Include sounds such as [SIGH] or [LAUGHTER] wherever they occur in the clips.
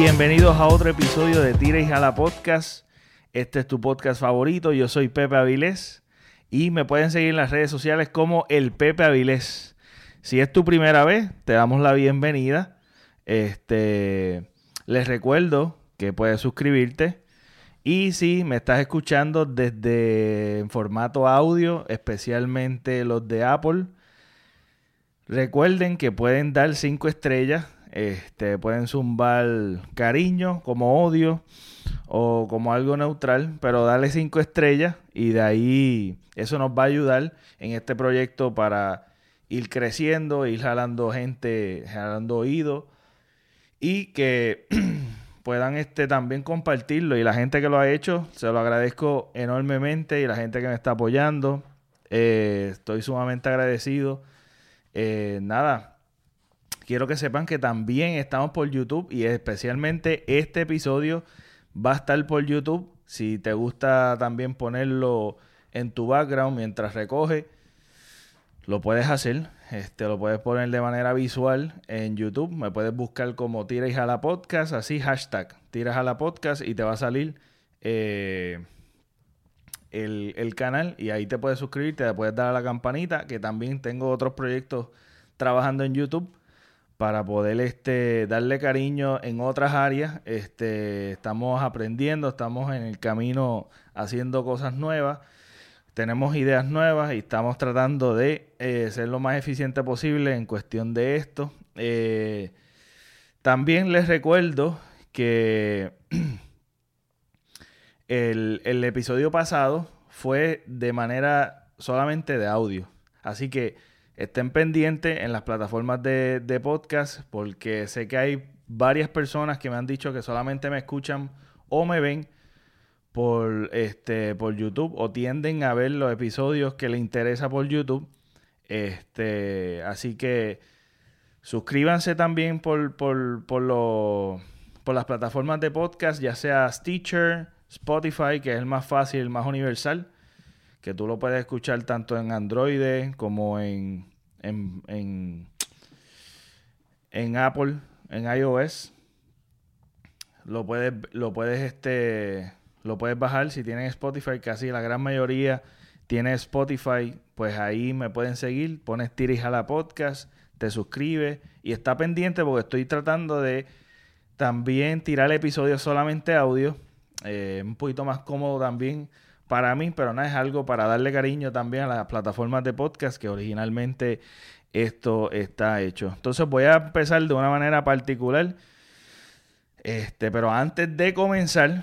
Bienvenidos a otro episodio de Tira y Jala Podcast. Este es tu podcast favorito, yo soy Pepe Avilés y me pueden seguir en las redes sociales como el Pepe Avilés. Si es tu primera vez, te damos la bienvenida. Este, les recuerdo que puedes suscribirte y si me estás escuchando desde formato audio, especialmente los de Apple, recuerden que pueden dar cinco estrellas este, pueden zumbar cariño como odio o como algo neutral, pero darle cinco estrellas y de ahí eso nos va a ayudar en este proyecto para ir creciendo, ir jalando gente, jalando oídos y que [CLEARS THROAT] puedan este, también compartirlo. Y la gente que lo ha hecho, se lo agradezco enormemente y la gente que me está apoyando, eh, estoy sumamente agradecido. Eh, nada, quiero que sepan que también estamos por YouTube y especialmente este episodio va a estar por YouTube. Si te gusta también ponerlo en tu background mientras recoge, lo puedes hacer. Este, lo puedes poner de manera visual en YouTube. Me puedes buscar como Tira y Jala Podcast, así hashtag Tira Jala Podcast y te va a salir eh, el, el, canal y ahí te puedes suscribir, te puedes dar a la campanita, que también tengo otros proyectos trabajando en YouTube para poder este, darle cariño en otras áreas. Este, estamos aprendiendo, estamos en el camino haciendo cosas nuevas, tenemos ideas nuevas y estamos tratando de eh, ser lo más eficiente posible en cuestión de esto. Eh, también les recuerdo que [CLEARS THROAT] el, el episodio pasado fue de manera solamente de audio. Así que estén pendientes en las plataformas de, podcast porque sé que hay varias personas que me han dicho que solamente me escuchan o me ven por, este, por YouTube o tienden a ver los episodios que les interesa por YouTube. Este, así que suscríbanse también por, por, por, por las plataformas de podcast, ya sea Stitcher, Spotify, que es el más fácil, el más universal, que tú lo puedes escuchar tanto en Android como en en, en, Apple, en iOS. Lo puedes, lo puedes, este, lo puedes bajar si tienen Spotify, casi la gran mayoría tiene Spotify, pues ahí me pueden seguir, pones Tiris a la podcast, te suscribes y está pendiente porque estoy tratando de también tirar episodios solamente audio, eh, un poquito más cómodo también para mí, pero no es algo para darle cariño también a las plataformas de podcast que originalmente esto está hecho. Entonces voy a empezar de una manera particular. Este, pero antes de comenzar,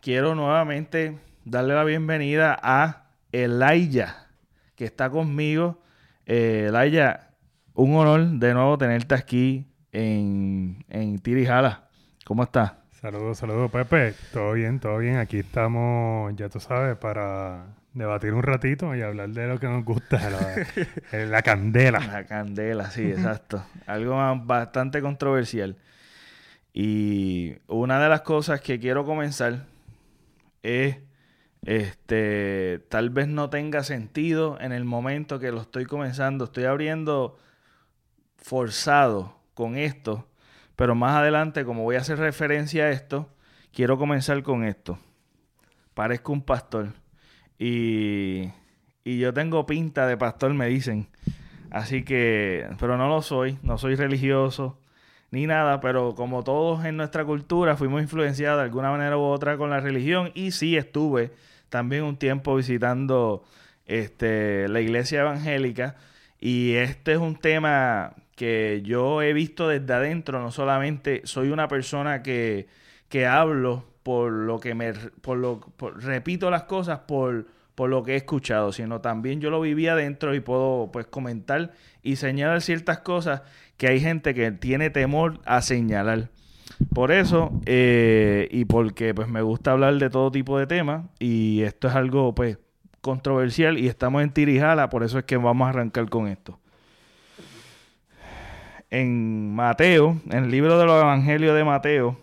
quiero nuevamente darle la bienvenida a Elaya, que está conmigo. Eh, un honor de nuevo tenerte aquí en, en Tirijala. ¿Cómo estás? Saludos, saludos, Pepe. Todo bien, todo bien. Aquí estamos, ya tú sabes, para debatir un ratito y hablar de lo que nos gusta, [LAUGHS] la, candela. La candela, sí, exacto. Algo bastante controversial. Y una de las cosas que quiero comenzar es, este, tal vez no tenga sentido en el momento que lo estoy comenzando. Estoy abriendo forzado con esto pero más adelante, como voy a hacer referencia a esto, quiero comenzar con esto. Parezco un pastor. Y, y yo tengo pinta de pastor, me dicen. Así que, pero no lo soy, no soy religioso ni nada, pero como todos en nuestra cultura fuimos influenciados de alguna manera u otra con la religión y sí estuve también un tiempo visitando este, la iglesia evangélica y este es un tema que yo he visto desde adentro, no solamente soy una persona que, que hablo por lo que me, por lo, repito las cosas por, por lo que he escuchado, sino también yo lo viví adentro y puedo pues comentar y señalar ciertas cosas que hay gente que tiene temor a señalar. Por eso, eh, y porque pues me gusta hablar de todo tipo de temas, y esto es algo pues controversial y estamos en Tirijala, por eso es que vamos a arrancar con esto en Mateo, en el libro de los Evangelios de Mateo,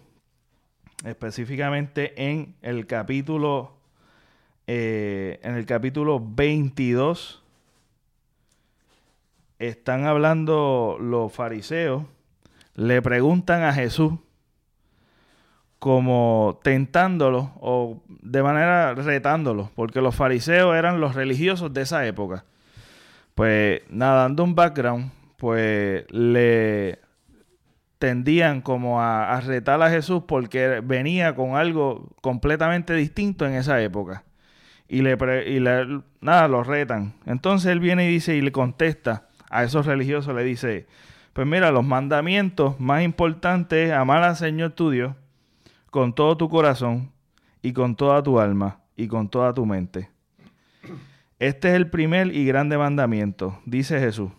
específicamente en el capítulo, eh, en el capítulo 22, están hablando los fariseos, le preguntan a Jesús, como tentándolos o de manera retándolos, porque los fariseos eran los religiosos de esa época. Pues nada, dando un background, pues le tendían como a, retar a Jesús porque venía con algo completamente distinto en esa época. Y le, y le nada, lo retan. Entonces él viene y dice y le contesta a esos religiosos, le dice, pues mira, los mandamientos más importantes es amar al Señor tu Dios con todo tu corazón y con toda tu alma y con toda tu mente. Este es el primer y grande mandamiento, dice Jesús.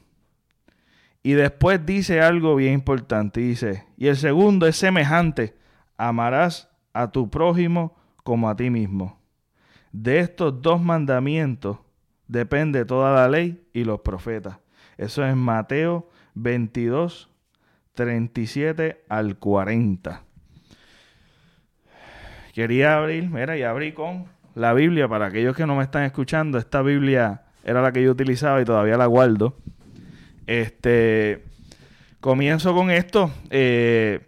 Y después dice algo bien importante, dice, y el segundo es semejante, amarás a tu prójimo como a ti mismo. De estos dos mandamientos depende toda la ley y los profetas. Eso es Mateo 22, 37 al 40. Quería abrir, mira, y abrí con la Biblia para aquellos que no me están escuchando. Esta Biblia era la que yo utilizaba y todavía la guardo. Este, comienzo con esto. Eh,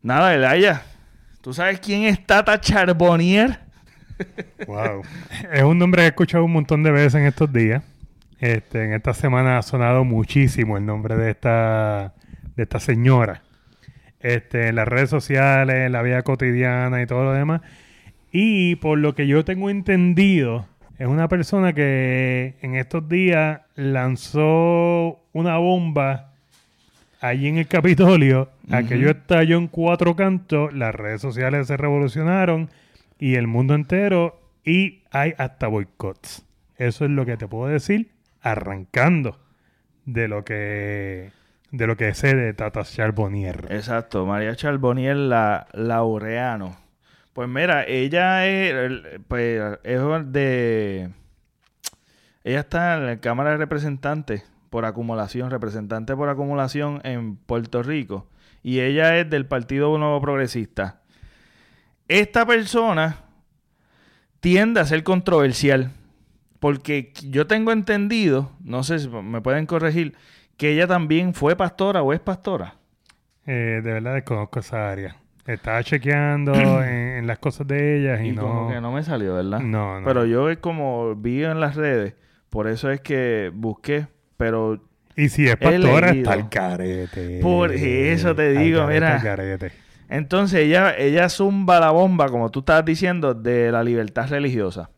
nada, Elaya, ¿tú sabes quién es Tata Charbonnier? Wow. Es un nombre que he escuchado un montón de veces en estos días. Este, en esta semana ha sonado muchísimo el nombre de esta, de esta señora. Este, en las redes sociales, en la vida cotidiana y todo lo demás. Y por lo que yo tengo entendido, es una persona que en estos días lanzó una bomba allí en el Capitolio. Aquello estalló en cuatro cantos, las redes sociales se revolucionaron y el mundo entero y hay hasta boicots. Eso es lo que te puedo decir arrancando de lo que de lo que sé de Tata Charbonnier. Exacto, María Charbonnier la, Laureano. Pues mira, ella es, pues, es de... Ella está en la Cámara de Representantes por acumulación, representante por acumulación en Puerto Rico. Y ella es del Partido Nuevo Progresista. Esta persona tiende a ser controversial. Porque yo tengo entendido, no sé si me pueden corregir, que ella también fue pastora o es pastora. Eh, de verdad desconozco esa área. Estaba chequeando [CLEARS THROAT] en, las cosas de ellas y, y no... como que no me salió, ¿verdad? No, no. Pero yo es como vi en las redes, por eso es que busqué, pero... Y si es pastora, está el carete. Por eso te digo, mira. Entonces ella, ella zumba la bomba, como tú estabas diciendo, de la libertad religiosa.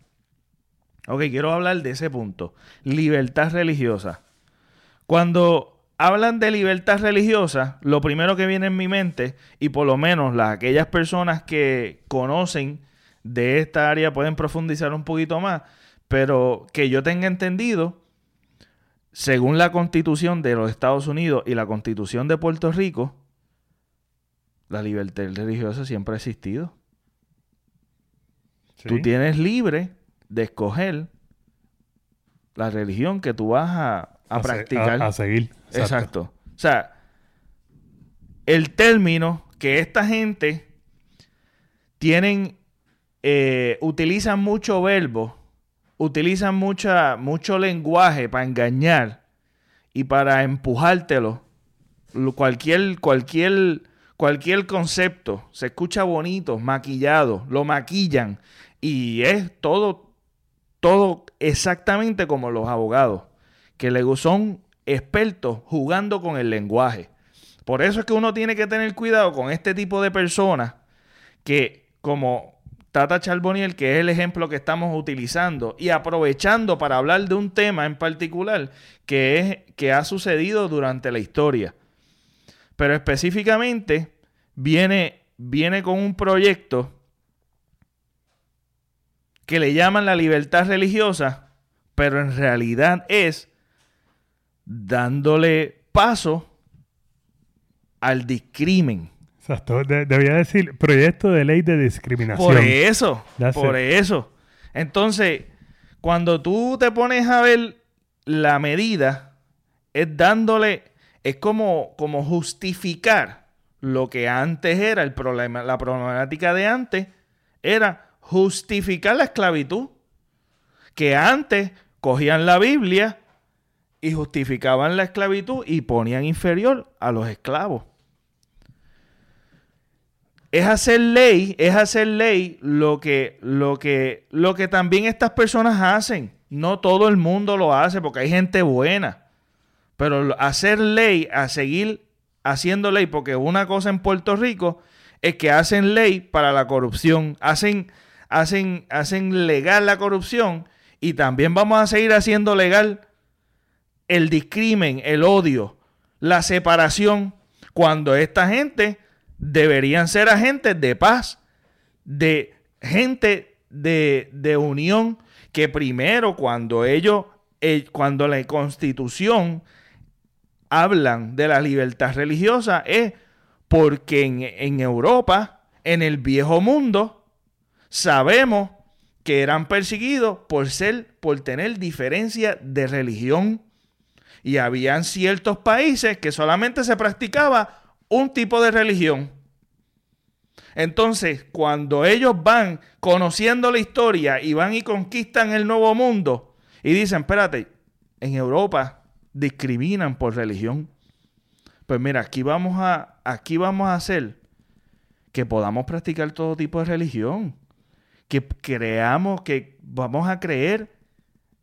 Ok, quiero hablar de ese punto. Libertad religiosa. Cuando hablan de libertad religiosa, lo primero que viene en mi mente, y por lo menos las, aquellas personas que conocen de esta área pueden profundizar un poquito más, pero que yo tenga entendido, según la constitución de los Estados Unidos y la constitución de Puerto Rico, la libertad religiosa siempre ha existido. Tú tienes libre de escoger la religión que tú vas a, practicar. a, seguir. Exacto. O sea, el término que esta gente tienen, eh, utilizan mucho verbo, utilizan mucha, mucho lenguaje para engañar y para empujártelo. Cualquier, cualquier, cualquier concepto se escucha bonito, maquillado, lo maquillan y es todo todo exactamente como los abogados, que son expertos jugando con el lenguaje. Por eso es que uno tiene que tener cuidado con este tipo de personas que, como Tata Charboniel, que es el ejemplo que estamos utilizando, y aprovechando para hablar de un tema en particular que, es, que ha sucedido durante la historia. Pero específicamente viene, viene con un proyecto que le llaman la libertad religiosa, pero en realidad es dándole paso al discrimen. Exacto, debía decir proyecto de ley de discriminación. Por eso, por eso. Entonces, cuando tú te pones a ver la medida, es dándole, es como, como justificar lo que antes era el problema, la problemática de antes era justificar la esclavitud. Que antes cogían la Biblia y justificaban la esclavitud y ponían inferior a los esclavos. es hacer ley, es hacer ley lo que, lo que, lo que también estas personas hacen. No todo el mundo lo hace porque hay gente buena. Pero hacer ley, a seguir haciendo ley, porque una cosa en Puerto Rico es que hacen ley para la corrupción, hacen, hacen, hacen legal la corrupción y también vamos a seguir haciendo legal el discrimen, el odio, la separación, cuando esta gente deberían ser agentes de paz, de gente de, unión, que primero cuando ellos, eh, cuando la constitución hablan de la libertad religiosa es porque en, en Europa, en el viejo mundo, sabemos que eran perseguidos por ser, por tener diferencia de religión. Y habían ciertos países que solamente se practicaba un tipo de religión. Entonces, cuando ellos van conociendo la historia y van y conquistan el nuevo mundo y dicen, espérate, en Europa discriminan por religión. Pues mira, aquí vamos a, aquí vamos a hacer que podamos practicar todo tipo de religión. Que creamos, que vamos a creer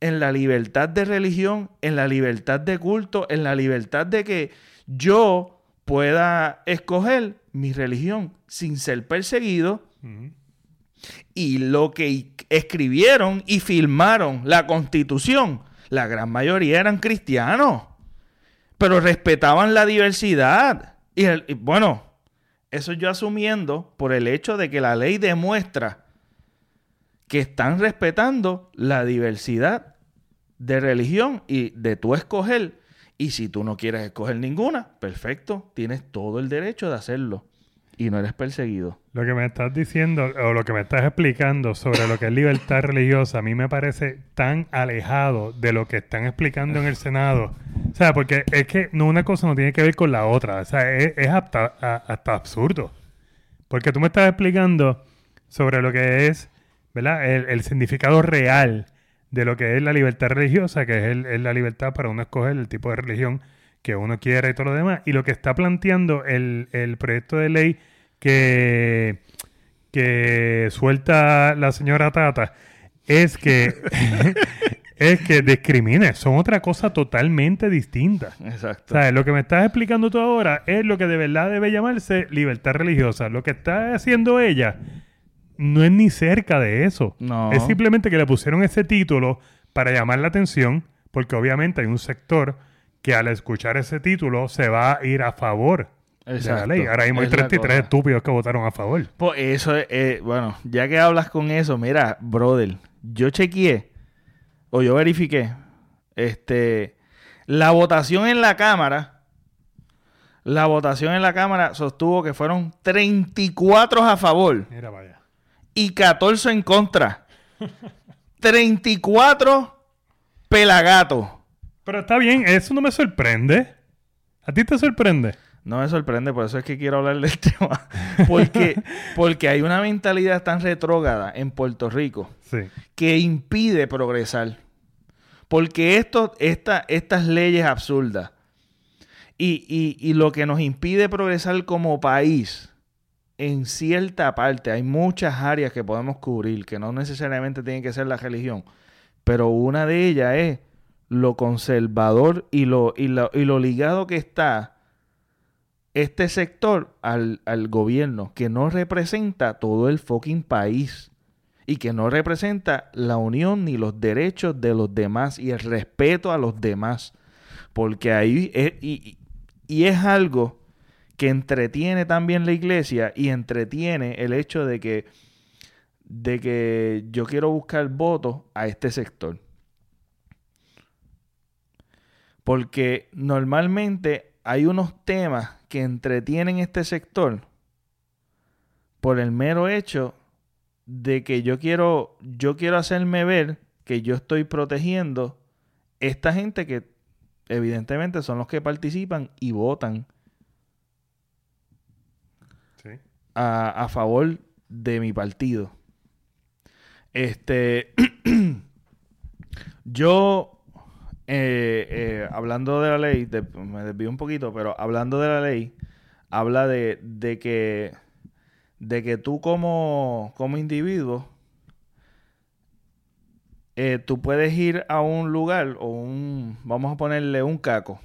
en la libertad de religión, en la libertad de culto, en la libertad de que yo pueda escoger mi religión sin ser perseguido. Y lo que escribieron y firmaron la constitución, la gran mayoría eran cristianos, pero respetaban la diversidad. Y, y bueno, eso yo asumiendo por el hecho de que la ley demuestra que están respetando la diversidad de religión y de tú escoger y si tú no quieres escoger ninguna, perfecto, tienes todo el derecho de hacerlo y no eres perseguido. Lo que me estás diciendo o lo que me estás explicando sobre lo que es libertad [LAUGHS] religiosa a mí me parece tan alejado de lo que están explicando en el Senado. O sea, porque es que no una cosa no tiene que ver con la otra. O sea, es, hasta, absurdo. Porque tú me estás explicando sobre lo que es, ¿verdad? el significado real de lo que es la libertad religiosa, que es, la libertad para uno escoger el tipo de religión que uno quiera y todo lo demás. Y lo que está planteando el, proyecto de ley que, que suelta la señora Tata es que, [LAUGHS] [LAUGHS] es que discrimine. Son otra cosa totalmente distinta. Exacto. ¿Sabes? Lo que me estás explicando tú ahora es lo que de verdad debe llamarse libertad religiosa. Lo que está haciendo ella no es ni cerca de eso. No. Es simplemente que le pusieron ese título para llamar la atención, porque obviamente hay un sector que al escuchar ese título se va a ir a favor de la ley. Ahora mismo hay 33 estúpidos que votaron a favor. Pues eso es, eh, bueno, ya que hablas con eso, mira, brother, yo chequeé o yo verifiqué, este, la votación en la Cámara, la votación en la Cámara sostuvo que fueron 34 a favor. Mira, vaya y 14 en contra. 34 pelagatos. Pero está bien, eso no me sorprende. ¿A ti te sorprende? No me sorprende, por eso es que quiero hablar del [LAUGHS] tema. Porque, [LAUGHS] porque hay una mentalidad tan retrógrada en Puerto Rico que impide progresar. Porque esto, esta, estas leyes absurdas y, y, y lo que nos impide progresar como país en cierta parte hay muchas áreas que podemos cubrir, que no necesariamente tienen que ser la religión, pero una de ellas es lo conservador y lo, y lo, ligado que está este sector al, al, gobierno, que no representa todo el fucking país y que no representa la unión ni los derechos de los demás y el respeto a los demás. Porque ahí y, y es algo que entretiene también la iglesia y entretiene el hecho de que, de que yo quiero buscar votos a este sector. Porque normalmente hay unos temas que entretienen este sector por el mero hecho de que yo quiero, yo quiero hacerme ver que yo estoy protegiendo esta gente que evidentemente son los que participan y votan a, favor de mi partido. Este, [CLEARS THROAT] yo, eh, eh, hablando de la ley, me desvío un poquito, pero hablando de la ley, habla de, de que de que tú como, como individuo, eh, tú puedes ir a un lugar o un, vamos a ponerle un caco.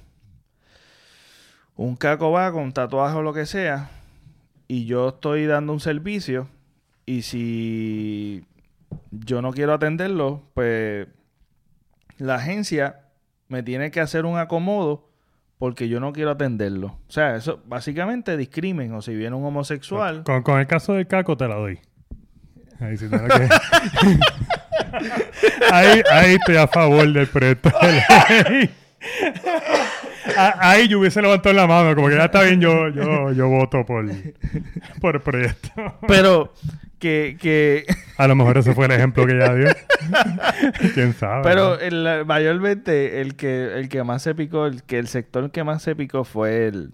Un caco va con tatuaje o lo que sea y yo estoy dando un servicio y si yo no quiero atenderlo, pues la agencia me tiene que hacer un acomodo porque yo no quiero atenderlo. O sea, eso básicamente discrimen. O si viene un homosexual. Con, con el caso del caco te la doy. Ahí, sí [LAUGHS] [LAUGHS] ahí, ahí estoy a favor del proyecto de ley. [LAUGHS] Ah, Ahí yo hubiese levantado la mano, como que ya está bien, yo, yo, yo voto por, por el proyecto. Pero que, que A lo mejor ese fue el ejemplo que ella dio. [LAUGHS] ¿Quién sabe? pero no? el, mayormente el que el que más se picó, el que el sector que más se picó fue el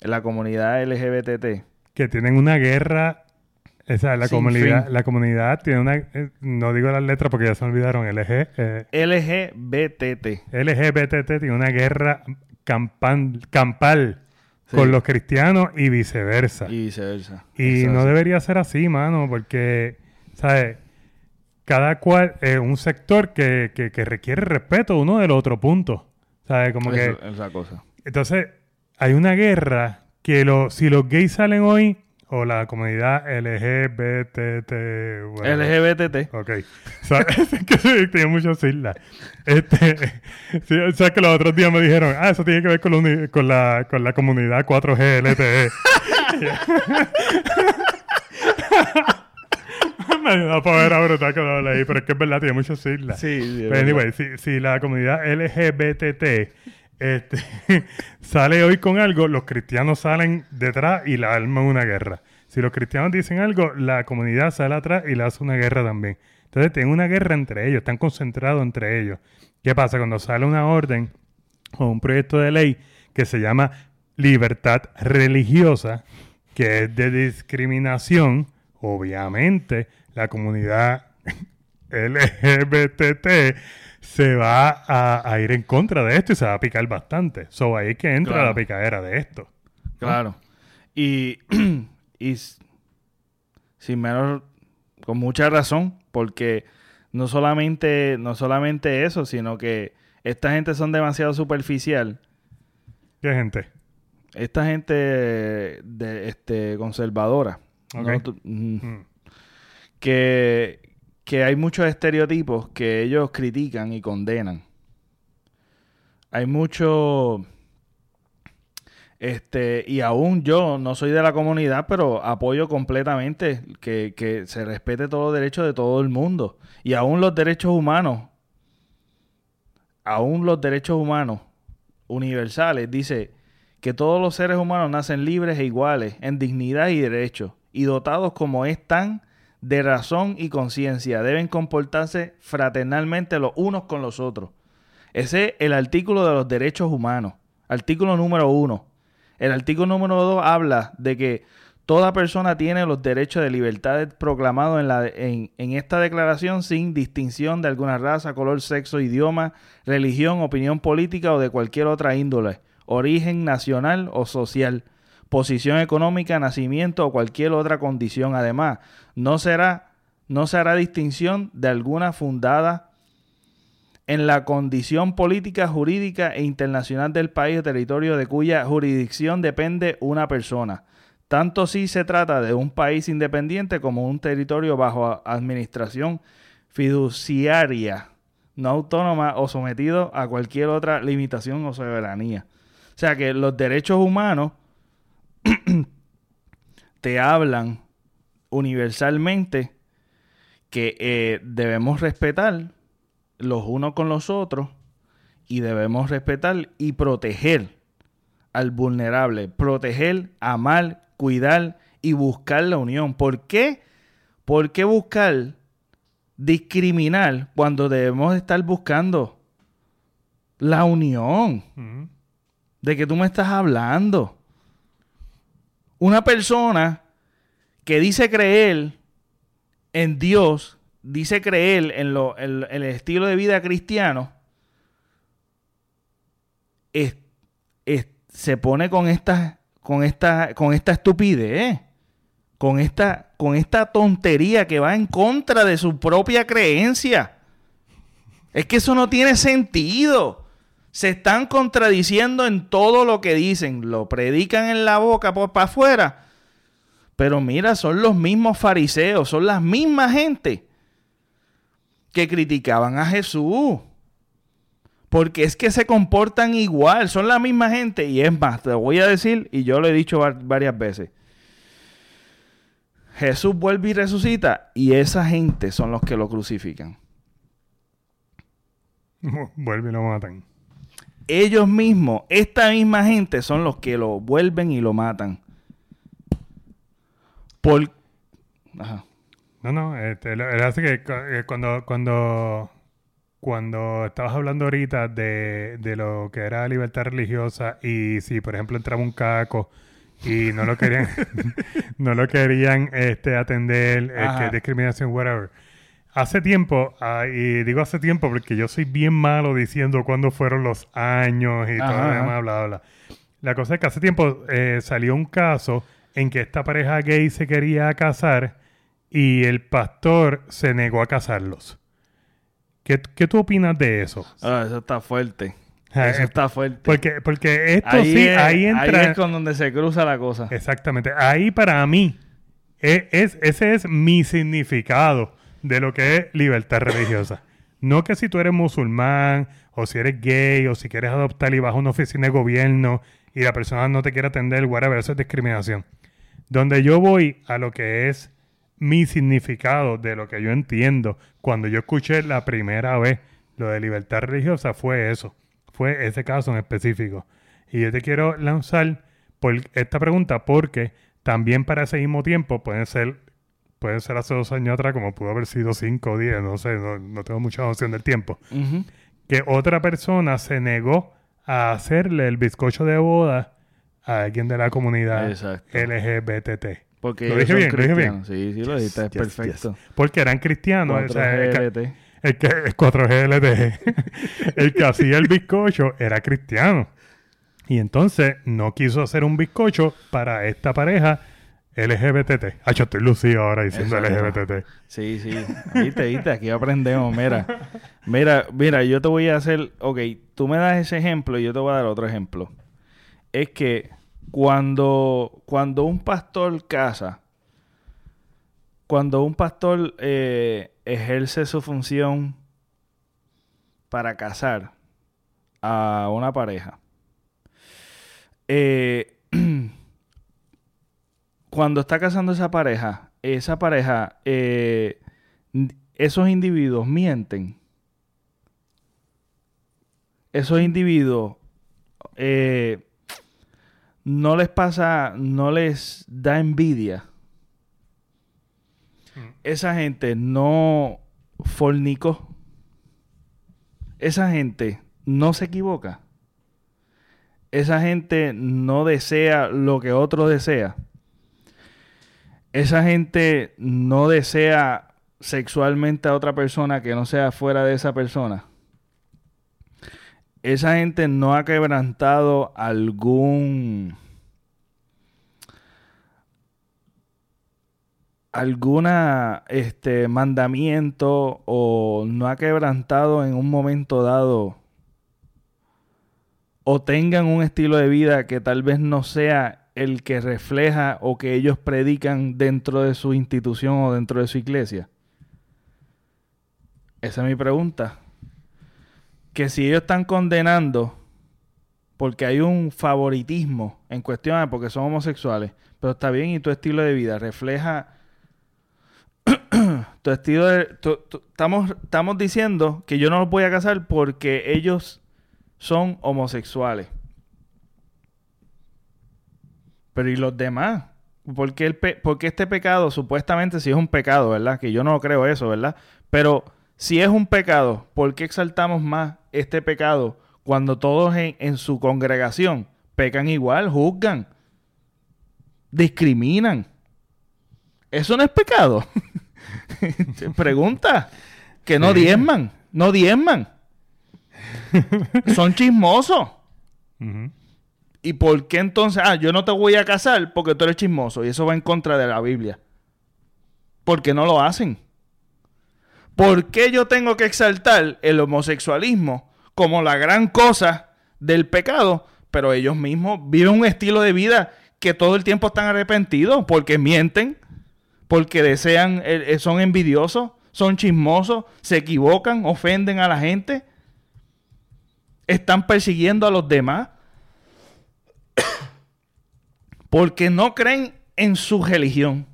la comunidad LGBT. Que tienen una guerra... O sea, la comunidad, fin. la comunidad tiene una... eh, no digo las letras porque ya se olvidaron. LG, eh, LGBT. LGBT tiene una guerra campan- campal Sí. con los cristianos y viceversa. Y viceversa. Y no debería ser así, mano, porque, ¿sabes? Cada cual es un sector que, que, que requiere respeto uno del otro punto. ¿Sabes? Como que. Esa cosa. Entonces, hay una guerra que lo, si los gays salen hoy, o la comunidad LGBT. bueno, LGBT. Ok. [LAUGHS] O sea, [LAUGHS] es que tiene muchas siglas. Este, [LAUGHS] sí, o sea, que los otros días me dijeron, ah, eso tiene que ver con la, con la, con la comunidad 4G LTE. me da para ver ahora que lo leí, pero es que es verdad, tiene muchas siglas. Sí, sí, Pero anyway, si, si la comunidad LGBTT este, [LAUGHS] sale hoy con algo, los cristianos salen detrás y la arman una guerra. Si los cristianos dicen algo, la comunidad sale atrás y le hace una guerra también. Entonces tienen una guerra entre ellos, están concentrados entre ellos. ¿Qué pasa? Cuando sale una orden o un proyecto de ley que se llama libertad religiosa, que es de discriminación, obviamente la comunidad [LAUGHS] LGBT se va a, a ir en contra de esto y se va a picar bastante. So ahí es que entra Claro. la picadera de esto. Claro. Y, [CLEARS THROAT] y sin menos, con mucha razón, porque no solamente, no solamente eso, sino que esta gente son demasiado superficial. ¿Qué gente? Esta gente de este conservadora. Mm. que, que hay muchos estereotipos que ellos critican y condenan. Hay mucho... Este, y aún yo no soy de la comunidad, pero apoyo completamente que, que se respete todos los derechos de todo el mundo. Y aún los derechos humanos, aún los derechos humanos universales, dice que todos los seres humanos nacen libres e iguales en dignidad y derechos, y dotados como están de razón y conciencia, deben comportarse fraternalmente los unos con los otros. Ese es el artículo de los derechos humanos. Artículo número uno. El artículo número dos habla de que toda persona tiene los derechos de libertad proclamados en, la, en, en esta declaración sin distinción de alguna raza, color, sexo, idioma, religión, opinión política o de cualquier otra índole, origen nacional o social, posición económica, nacimiento o cualquier otra condición. Además, no será no se hará distinción de alguna fundada en la condición política, jurídica e internacional del país o territorio de cuya jurisdicción depende una persona, tanto si se trata de un país independiente como un territorio bajo administración fiduciaria, no autónoma o sometido a cualquier otra limitación o soberanía. O sea que los derechos humanos [CLEARS THROAT] te hablan universalmente que eh, debemos respetar los unos con los otros y debemos respetar y proteger al vulnerable, proteger, amar, cuidar y buscar la unión. ¿Por qué? ¿Por qué buscar discriminar cuando debemos estar buscando la unión? ¿De que tú me estás hablando? Una persona que dice creer en Dios, dice creer en, lo, en- el estilo de vida cristiano, se pone con esta, con esta, con esta estupidez. con esta, con esta tontería que va en contra de su propia creencia. Es que eso no tiene sentido. Se están contradiciendo en todo lo que dicen. Lo predican en la boca por para afuera. Pero mira, son los mismos fariseos, son las mismas gente que criticaban a Jesús. Porque es que se comportan igual, son la misma gente. Y es más, te voy a decir, y yo lo he dicho varias veces. Jesús vuelve y resucita y esa gente son los que lo crucifican. [LAUGHS] Vuelve y lo matan. Ellos mismos, esta misma gente son los que lo vuelven y lo matan. Por... Ajá. No, no, este, hace que eh, cuando, cuando, cuando estabas hablando ahorita de, de lo que era libertad religiosa y si, por ejemplo, entraba un caco y no lo querían, [LAUGHS] no lo querían este, atender, eh, que discriminación, whatever. Hace tiempo, ah, y digo hace tiempo porque yo soy bien malo diciendo cuándo fueron los años y todo lo demás, bla, bla. La cosa es que hace tiempo eh, salió un caso en que esta pareja gay se quería casar y el pastor se negó a casarlos. ¿Qué, qué tú opinas de eso? Ah, eso está fuerte. Eso está fuerte. Porque, porque esto sí, ahí entra. Ahí es con donde se cruza la cosa. Exactamente. Ahí para mí, e, es, ese es mi significado de lo que es libertad religiosa. No que si tú eres musulmán, o si eres gay, o si quieres adoptar y vas a una oficina de gobierno y la persona no te quiere atender, whatever, eso es discriminación. Donde yo voy a lo que es mi significado de lo que yo entiendo cuando yo escuché la primera vez lo de libertad religiosa fue eso fue ese caso en específico. Y yo te quiero lanzar por esta pregunta porque también para ese mismo tiempo pueden ser, pueden ser hace dos años atrás, como pudo haber sido cinco o diez, no sé, no, tengo mucha noción del tiempo, que otra persona se negó a hacerle el bizcocho de boda a alguien de la comunidad LGBTT. Porque ¿Lo dije bien? ¿Lo dije bien? Sí, sí, lo dijiste, es perfecto. Porque eran cristianos. O el que el 4GLT, [LAUGHS] el que hacía el bizcocho era cristiano. Y entonces no quiso hacer un bizcocho para esta pareja LGBTT. Ah, yo estoy lucido ahora diciendo LGBTT. Sí, sí. Viste, viste, aquí aprendemos. Mira, mira, mira, yo te voy a hacer. Ok, tú me das ese ejemplo y yo te voy a dar otro ejemplo. Es que cuando, cuando un pastor casa, cuando un pastor eh, ejerce su función para casar a una pareja, eh, cuando está casando esa pareja, esa pareja, eh, esos individuos mienten. Esos individuos no les pasa, no les da envidia esa gente no fornicó. Esa gente no se equivoca. Esa gente no desea lo que otro desea. Esa gente no desea sexualmente a otra persona que no sea fuera de esa persona. Esa gente no ha quebrantado algún alguna este mandamiento o no ha quebrantado en un momento dado o tengan un estilo de vida que tal vez no sea el que refleja o que ellos predican dentro de su institución o dentro de su iglesia? Esa es mi pregunta. Que si ellos están condenando porque hay un favoritismo en cuestión porque son homosexuales, pero está bien y tu estilo de vida refleja [CLEARS THROAT] tu estilo de, estamos, estamos diciendo que yo no los voy a casar porque ellos son homosexuales. Pero ¿y los demás? porque el porque este pecado supuestamente sí es un pecado, ¿verdad? Que yo no creo eso, ¿verdad? Pero si es un pecado, ¿por qué exaltamos más este pecado cuando todos en, en su congregación pecan igual, juzgan, discriminan? Eso no es pecado. [LAUGHS] Pregunta. Que no diezman. No diezman. [LAUGHS] Son chismosos. ¿Y por qué entonces? Ah, yo no te voy a casar porque tú eres chismoso. Y eso va en contra de la Biblia. ¿Por qué no lo hacen? ¿Por qué yo tengo que exaltar el homosexualismo como la gran cosa del pecado? Pero ellos mismos viven un estilo de vida que todo el tiempo están arrepentidos porque mienten, porque desean, eh, eh, son envidiosos, son chismosos, se equivocan, ofenden a la gente, están persiguiendo a los demás porque no creen en su religión.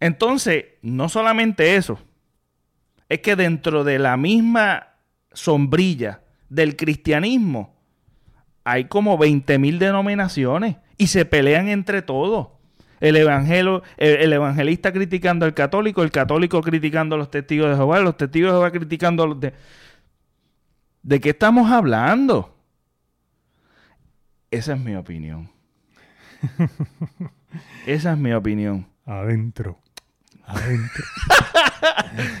Entonces, no solamente eso, es que dentro de la misma sombrilla del cristianismo hay como 20.000 denominaciones y se pelean entre todos. El, evangelio, el, evangelista criticando al católico, el católico criticando a los testigos de Jehová, los testigos de Jehová criticando a los de... ¿De qué estamos hablando? Esa es mi opinión. [LAUGHS] Esa es mi opinión. Adentro. Adentro.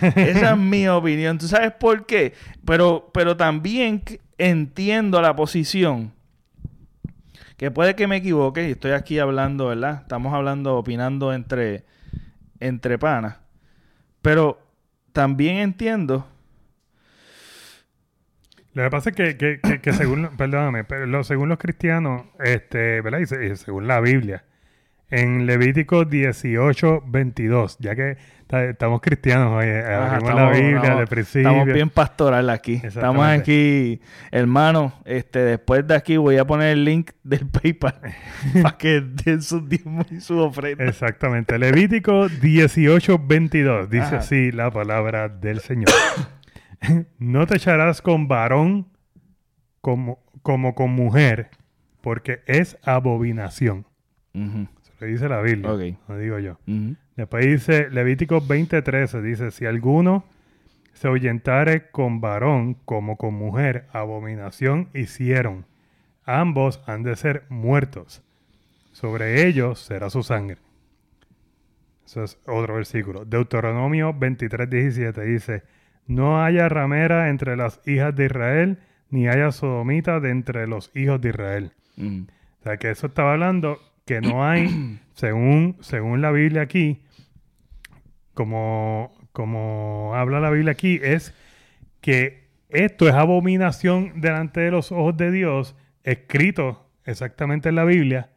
[LAUGHS] Esa es [LAUGHS] mi opinión. ¿Tú sabes por qué? Pero, pero también entiendo la posición. Que puede que me equivoque y estoy aquí hablando, ¿verdad? Estamos hablando, opinando entre, entre panas. Pero también entiendo lo que pasa es que, que, según, [COUGHS] perdóname, pero según los cristianos, este, ¿verdad? Y, según la Biblia, en Levítico 18, 22, ya que estamos cristianos hoy, abrimos la Biblia de principio. Estamos bien pastoral aquí. Estamos aquí, hermano, este, después de aquí voy a poner el link del PayPal [LAUGHS] para que den sus diezmos y su ofrenda. Exactamente. Levítico 18, 22, dice así la palabra del Señor. [COUGHS] [LAUGHS] no te echarás con varón como, como con mujer, porque es abominación. Eso le dice la Biblia, lo digo yo. Después dice Levítico 20:13, dice, si alguno se ahuyentare con varón como con mujer, abominación hicieron. Ambos han de ser muertos. Sobre ellos será su sangre. Eso es otro versículo. Deuteronomio 23:17 dice, no haya ramera entre las hijas de Israel, ni haya sodomita de entre los hijos de Israel. Mm. O sea, que eso estaba hablando que no hay, [CLEARS THROAT] según, según la Biblia aquí, como, como habla la Biblia aquí, es que esto es abominación delante de los ojos de Dios, escrito exactamente en la Biblia,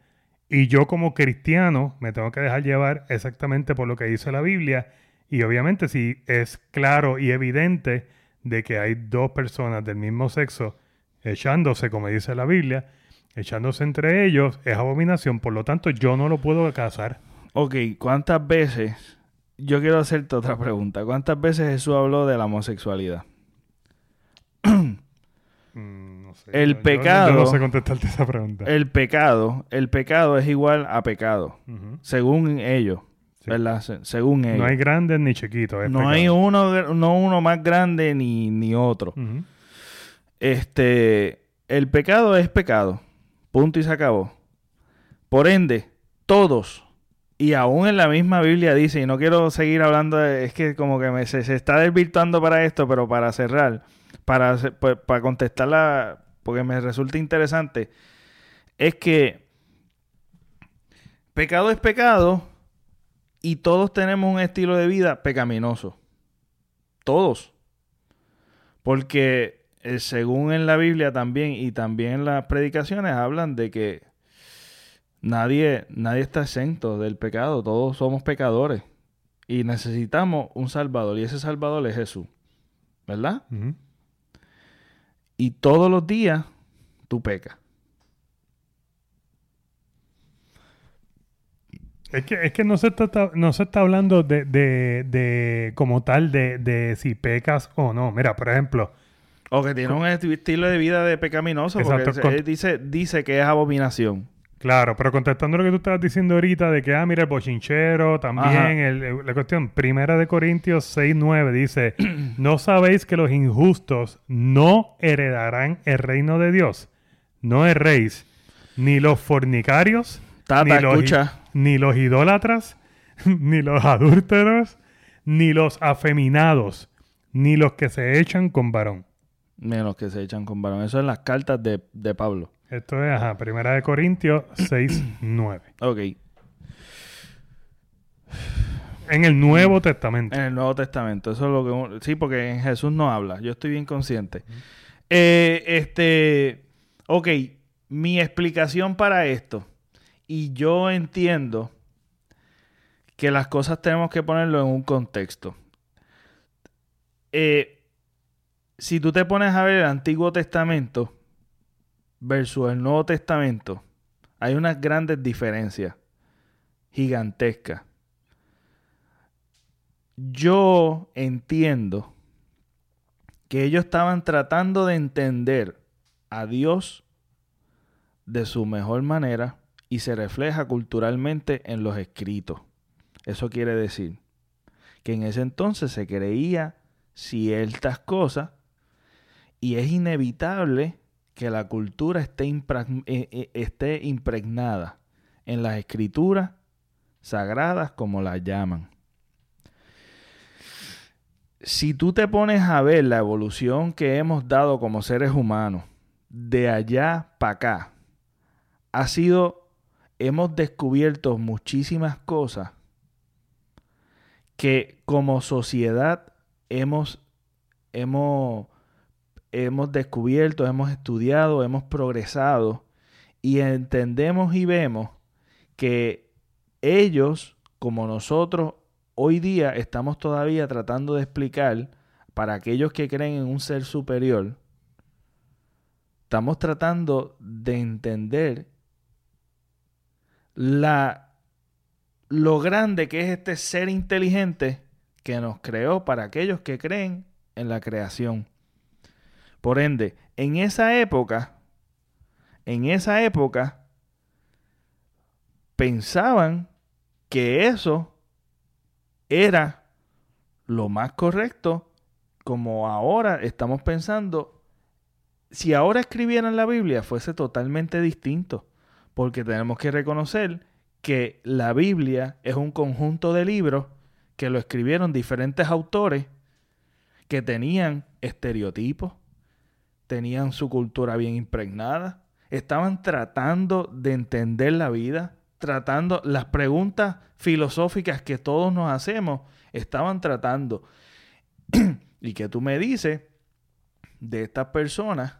y yo como cristiano me tengo que dejar llevar exactamente por lo que dice la Biblia y obviamente si es claro y evidente de que hay dos personas del mismo sexo echándose, como dice la Biblia, echándose entre ellos, es abominación. Por lo tanto, yo no lo puedo casar. Ok, ¿cuántas veces? Yo quiero hacerte otra pregunta. ¿Cuántas veces Jesús habló de la homosexualidad? [CLEARS THROAT] Mm, no sé. El pecado. no sé contestarte esa pregunta. El pecado, el pecado es igual a pecado, según ellos. Según ellos. No hay grandes ni chiquitos. No hay uno, no uno más grande ni, ni otro. Este, el pecado es pecado. Punto y se acabó. Por ende, todos, y aún en la misma Biblia dice, y no quiero seguir hablando, es que como que me, se, está desvirtuando para esto, pero para cerrar, para, para contestarla, porque me resulta interesante, es que pecado es pecado y todos tenemos un estilo de vida pecaminoso. Todos. Porque eh, según en la Biblia también y también en las predicaciones hablan de que nadie, nadie está exento del pecado. Todos somos pecadores. Y necesitamos un Salvador. Y ese Salvador es Jesús. ¿Verdad? Y todos los días tú pecas. Es que, es que no, se está, no se está hablando de, de, de como tal de, de, si pecas o no. Mira, por ejemplo... O que tiene un estilo de vida de pecaminoso, porque dice, dice que es abominación. Claro, pero contestando lo que tú estabas diciendo ahorita de que, ah, mira, el bochinchero, también, el, la cuestión, Primera de Corintios 6, 9 dice, ¿no sabéis que los injustos no heredarán el reino de Dios? No erréis, ni los fornicarios, Tata, escucha ni los idólatras, [LAUGHS] ni los adúlteros, ni los afeminados, ni los que se echan con varón. Ni los que se echan con varón. Eso en las cartas de, Pablo. Esto es, ajá, Primera de Corintios 6, 9. Ok. En el Nuevo Testamento. En el Nuevo Testamento. Eso es lo que... Sí, porque en Jesús no habla. Yo estoy bien consciente. Eh, este... Ok. Mi explicación para esto. Y yo entiendo que las cosas tenemos que ponerlo en un contexto. Eh, si tú te pones a ver el Antiguo Testamento versus el Nuevo Testamento, hay unas grandes diferencias gigantescas. Yo entiendo que ellos estaban tratando de entender a Dios de su mejor manera y se refleja culturalmente en los escritos. Eso quiere decir que en ese entonces se creía ciertas cosas y es inevitable que la cultura esté, eh, eh, esté impregnada en las escrituras sagradas como las llaman. Si tú te pones a ver la evolución que hemos dado como seres humanos de allá para acá, ha sido, hemos descubierto muchísimas cosas que como sociedad hemos, hemos, hemos descubierto, hemos estudiado, hemos progresado y entendemos y vemos que ellos, como nosotros, hoy día estamos todavía tratando de explicar para aquellos que creen en un ser superior, estamos tratando de entender la, lo grande que es este ser inteligente que nos creó para aquellos que creen en la creación. Por ende, en esa época, en esa época, pensaban que eso era lo más correcto, como ahora estamos pensando, si ahora escribieran la Biblia fuese totalmente distinto, porque tenemos que reconocer que la Biblia es un conjunto de libros que lo escribieron diferentes autores que tenían estereotipos, tenían su cultura bien impregnada, estaban tratando de entender la vida, tratando las preguntas filosóficas que todos nos hacemos, estaban tratando. [CLEARS THROAT] y que tú me dices de estas personas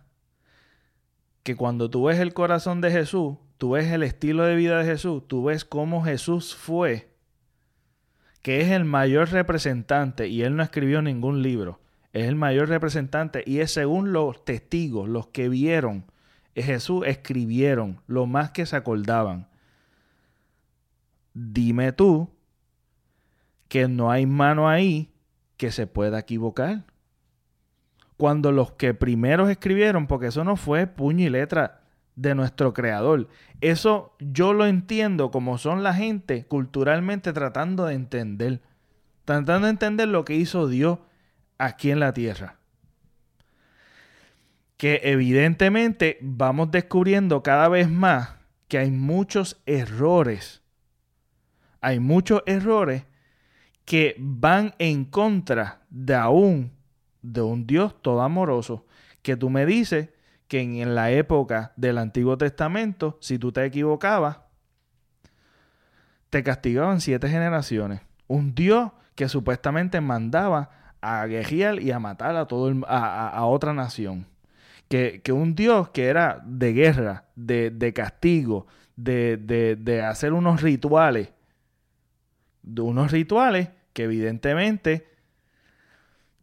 que cuando tú ves el corazón de Jesús, tú ves el estilo de vida de Jesús, tú ves cómo Jesús fue que es el mayor representante, y él no escribió ningún libro, es el mayor representante, y es según los testigos, los que vieron Jesús, escribieron lo más que se acordaban. Dime tú que no hay mano ahí que se pueda equivocar. Cuando los que primeros escribieron, porque eso no fue puño y letra de nuestro creador. Eso yo lo entiendo como son la gente culturalmente tratando de entender, tratando de entender lo que hizo Dios aquí en la tierra. Que evidentemente vamos descubriendo cada vez más que hay muchos errores. Hay muchos errores que van en contra de aún de un Dios todo amoroso. Que tú me dices que en la época del Antiguo Testamento, si tú te equivocabas, te castigaban siete generaciones. Un Dios que supuestamente mandaba a guerrear y a matar a, todo a, otra nación. Que, un Dios que era de guerra, de, castigo, de, de, hacer unos rituales. De unos rituales que evidentemente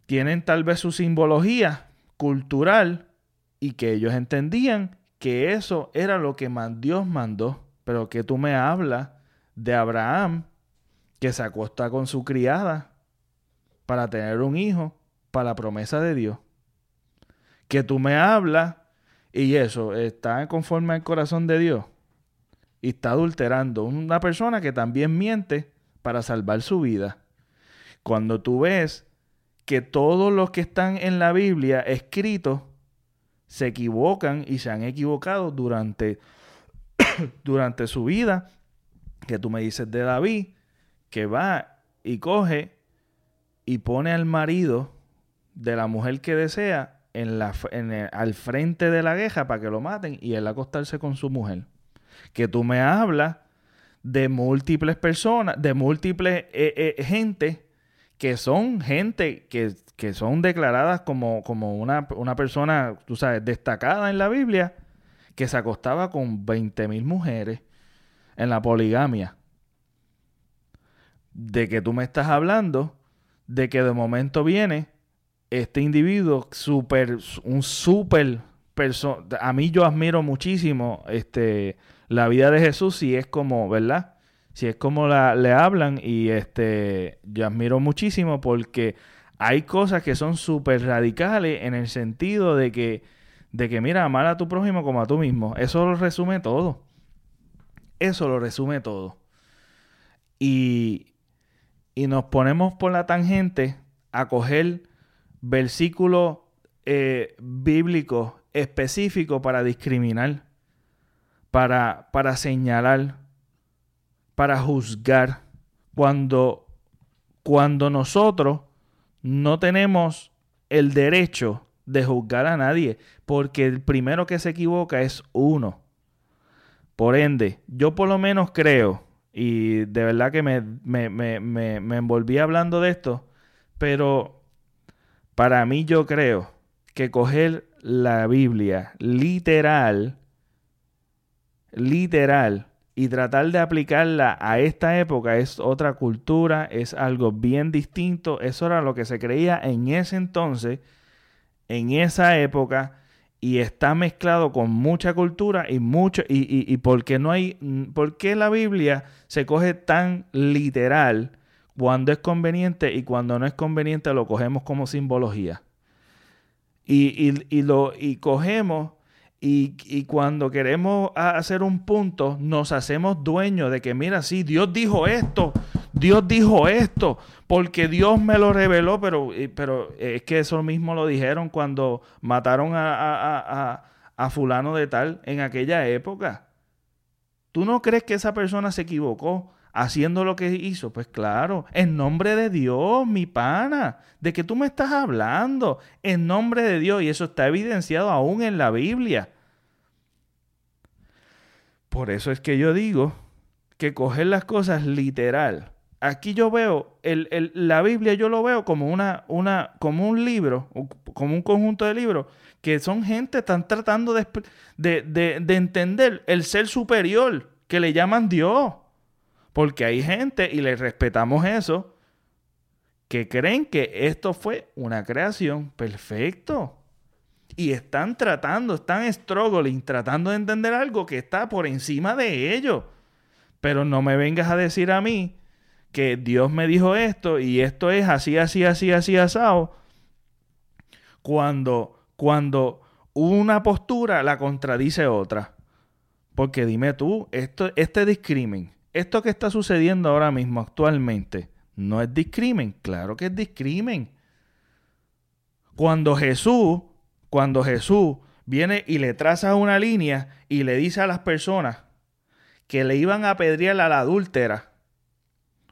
tienen tal vez su simbología cultural y que ellos entendían que eso era lo que Dios mandó. Pero que tú me hablas de Abraham que se acuesta con su criada para tener un hijo para la promesa de Dios. Que tú me hablas y eso está conforme al corazón de Dios y está adulterando. Una persona que también miente para salvar su vida. Cuando tú ves que todos los que están en la Biblia escritos se equivocan y se han equivocado durante, [COUGHS] durante su vida, que tú me dices de David, que va y coge y pone al marido de la mujer que desea en la, al frente de la queja para que lo maten y él acostarse con su mujer. Que tú me hablas de múltiples personas, de múltiples eh, eh, gente que son gente que, son declaradas como, como una, una, persona, tú sabes, destacada en la Biblia, que se acostaba con 20 mil mujeres en la poligamia. De que tú me estás hablando, de que de momento viene este individuo super, un súper persona. A mí yo admiro muchísimo este, la vida de Jesús y es como, ¿verdad? Si es como le hablan y este, yo admiro muchísimo porque hay cosas que son súper radicales en el sentido de que, de que, mira, amar a tu prójimo como a tú mismo. Eso lo resume todo. Eso lo resume todo. Y, y nos ponemos por la tangente a coger versículos eh, bíblicos específicos para discriminar, para, para señalar, para juzgar, cuando, cuando nosotros no tenemos el derecho de juzgar a nadie, porque el primero que se equivoca es uno. Por ende, yo por lo menos creo, y de verdad que me, me, me, me envolví hablando de esto, pero para mí yo creo que coger la Biblia literal, literal, y tratar de aplicarla a esta época es otra cultura, es algo bien distinto, eso era lo que se creía en ese entonces, en esa época, y está mezclado con mucha cultura y mucho, y, y, y porque no hay, ¿por qué la Biblia se coge tan literal cuando es conveniente y cuando no es conveniente lo cogemos como simbología? Y, y lo, y cogemos y, cuando queremos hacer un punto, nos hacemos dueños de que, mira, sí, Dios dijo esto, Dios dijo esto, porque Dios me lo reveló, pero, pero es que eso mismo lo dijeron cuando mataron a, a fulano de tal en aquella época. ¿Tú no crees que esa persona se equivocó haciendo lo que hizo? Pues claro, en nombre de Dios, mi pana, de que tú me estás hablando, en nombre de Dios, y eso está evidenciado aún en la Biblia. Por eso es que yo digo que coger las cosas literal. Aquí yo veo, la Biblia yo lo veo como, una, una, como un libro, como un conjunto de libros, que son gente están tratando de, de, de entender el ser superior que le llaman Dios. Porque hay gente, y le respetamos eso, que creen que esto fue una creación. Perfecto. Y están tratando, están struggling, tratando de entender algo que está por encima de ellos. Pero no me vengas a decir a mí que Dios me dijo esto y esto es así, así, así, así, asado. Cuando, cuando una postura la contradice otra. Porque dime tú, esto, este discrimen, esto que está sucediendo ahora mismo actualmente, ¿no es discrimen? Claro que es discrimen. Cuando Jesús, cuando Jesús viene y le traza una línea y le dice a las personas que le iban a apedrear a la adúltera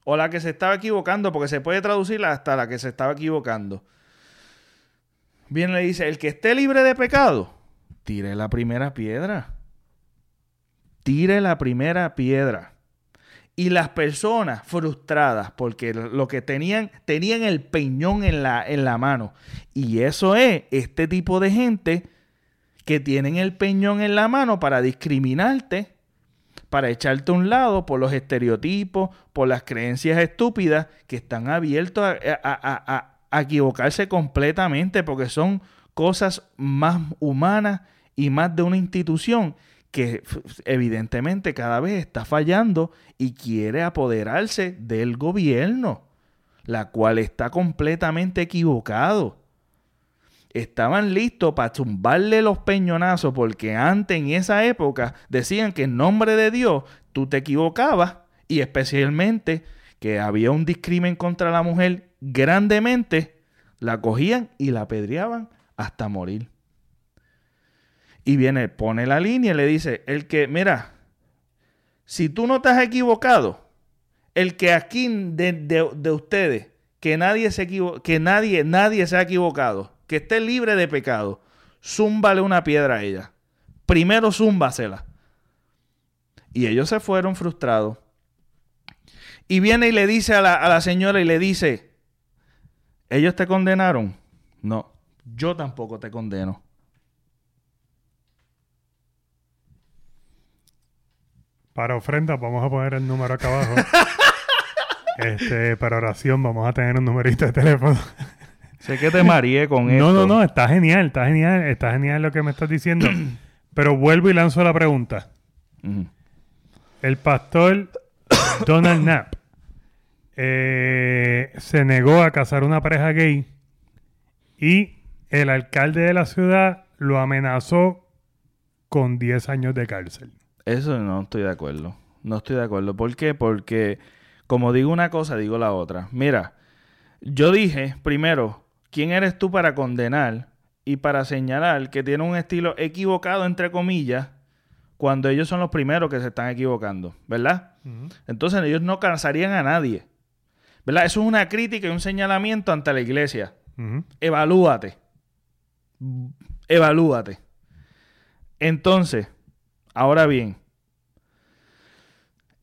o la que se estaba equivocando, porque se puede traducir hasta la que se estaba equivocando. Viene y le dice, el que esté libre de pecado, tire la primera piedra. Tire la primera piedra. Y las personas frustradas porque lo que tenían, tenían el peñón en la, en la mano. Y eso es este tipo de gente que tienen el peñón en la mano para discriminarte, para echarte a un lado por los estereotipos, por las creencias estúpidas que están abiertos a, a, a equivocarse completamente porque son cosas más humanas y más de una institución que evidentemente cada vez está fallando y quiere apoderarse del gobierno, la cual está completamente equivocado. Estaban listos para tumbarle los peñonazos porque antes en esa época decían que en nombre de Dios tú te equivocabas y especialmente que había un discrimen contra la mujer grandemente, la cogían y la apedreaban hasta morir. Y viene, pone la línea y le dice, el que, mira, si tú no te has equivocado, el que aquí de, ustedes, que nadie se que nadie, nadie se ha equivocado, que esté libre de pecado, zúmbale una piedra a ella. Primero zúmbasela. Y ellos se fueron frustrados. Y viene y le dice a la, a la señora y le dice, ¿ellos te condenaron? No, yo tampoco te condeno. Para ofrenda vamos a poner el número acá abajo. [LAUGHS] este, para oración vamos a tener un numerito de teléfono. [LAUGHS] Sé que te mareé con esto. No, no, no, está genial, está genial, está genial lo que me estás diciendo. [CLEARS THROAT] Pero vuelvo y lanzo la pregunta. El pastor Donald Knapp eh, se negó a casar una pareja gay y el alcalde de la ciudad lo amenazó con 10 años de cárcel. Eso no estoy de acuerdo. No estoy de acuerdo. ¿Por qué? Porque como digo una cosa, digo la otra. Mira, yo dije primero, ¿quién eres tú para condenar y para señalar que tiene un estilo equivocado, entre comillas, cuando ellos son los primeros que se están equivocando? ¿Verdad? Entonces ellos no cansarían a nadie. ¿Verdad? Eso es una crítica y un señalamiento ante la iglesia. Evalúate. Evalúate. Entonces, ahora bien,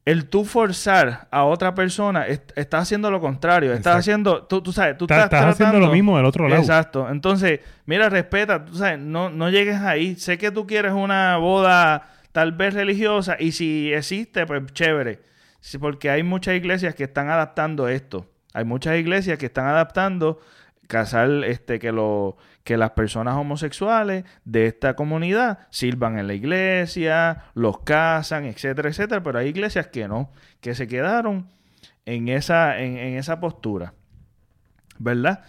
el tú forzar a otra persona, est- estás haciendo lo contrario. Estás Exacto. haciendo, tú, tú sabes, tú Estás, estás, estás haciendo tratando- lo mismo del otro lado. Exacto. Entonces, mira, respeta, tú sabes, no, no llegues ahí. Sé que tú quieres una boda tal vez religiosa y si existe, pues chévere. Sí, porque hay muchas iglesias que están adaptando esto. Hay muchas iglesias que están adaptando casar este que lo que las personas homosexuales de esta comunidad sirvan en la iglesia, los casan, etcétera, etcétera, pero hay iglesias que no, que se quedaron en esa en, en esa postura. ¿verdad?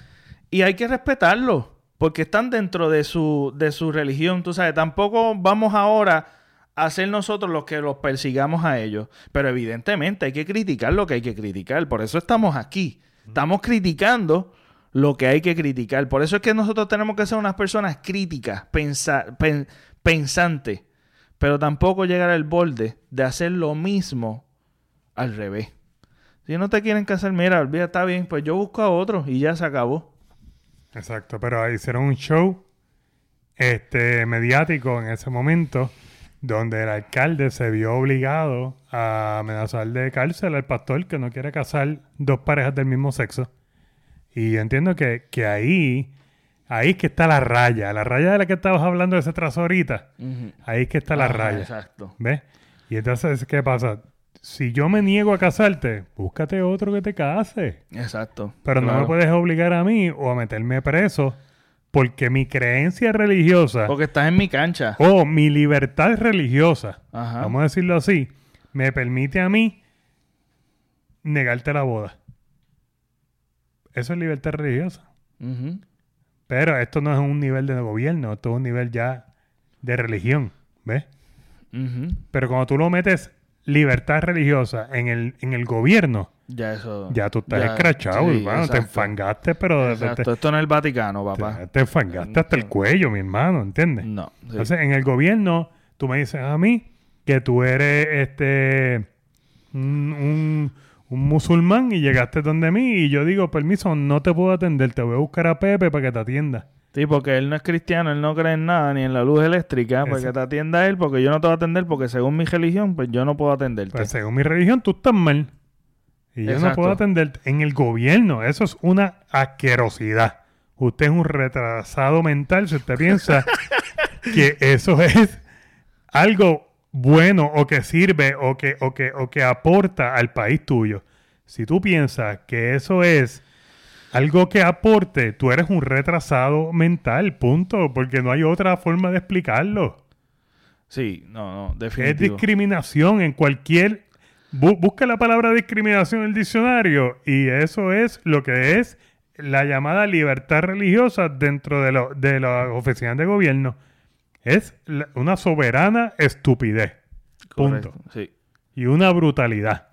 Y hay que respetarlo, porque están dentro de su, de su religión, tú sabes, tampoco vamos ahora a ser nosotros los que los persigamos a ellos, pero evidentemente hay que criticar lo que hay que criticar, por eso estamos aquí, estamos criticando lo que hay que criticar, por eso es que nosotros tenemos que ser unas personas críticas, pensa- pen- pensantes, pero tampoco llegar al borde de hacer lo mismo al revés. Si no te quieren casar, mira, olvida, está bien, pues yo busco a otro y ya se acabó. Exacto, pero hicieron un show este mediático en ese momento donde el alcalde se vio obligado a amenazar de cárcel al pastor que no quiere casar dos parejas del mismo sexo. Y yo entiendo que, que ahí, ahí es que está la raya, la raya de la que estabas hablando de ese trazo ahorita, ahí es que está la Ajá, raya. Exacto. ¿Ves? Y entonces, ¿qué pasa? Si yo me niego a casarte, búscate otro que te case. Exacto. Pero no me puedes obligar a mí o a meterme preso porque mi creencia religiosa Porque estás en mi cancha. o mi libertad religiosa, Ajá. vamos a decirlo así, me permite a mí negarte la boda. Eso es libertad religiosa. Pero esto no es un nivel de gobierno, esto es un nivel ya de religión, ¿ves? Pero cuando tú lo metes libertad religiosa en el, en el gobierno, Ya eso. ya tú estás escrachado, sí, hermano. Te enfangaste, pero te-. Esto no es el Vaticano, papá. te, te enfangaste hasta el cuello, mi hermano, ¿entiendes? No. sí. Entonces, en el gobierno, tú me dices a mí que tú eres este un, un- un musulmán y llegaste donde mí y yo digo, permiso, no te puedo atender, te voy a buscar a Pepe para que te atienda. Sí, porque él no es cristiano, él no cree en nada, ni en la luz eléctrica, porque Exacto. te atienda él, porque yo no te voy a atender, porque según mi religión, pues yo no puedo atenderte. Pues según mi religión, tú estás mal. Y yo no puedo atenderte. En el gobierno, eso es una asquerosidad. Usted es un retrasado mental si usted piensa [LAUGHS] que eso es algo bueno o que sirve o que, o que, o que aporta al país tuyo. Si tú piensas que eso es algo que aporte, tú eres un retrasado mental, punto, porque no hay otra forma de explicarlo. Sí, no, no, Es definitivo. discriminación en cualquier... bu- busca la palabra discriminación en el diccionario y eso es lo que es la llamada libertad religiosa dentro de, lo- de las oficinas de gobierno. Es la- una soberana estupidez. Punto. Sí. Y una brutalidad.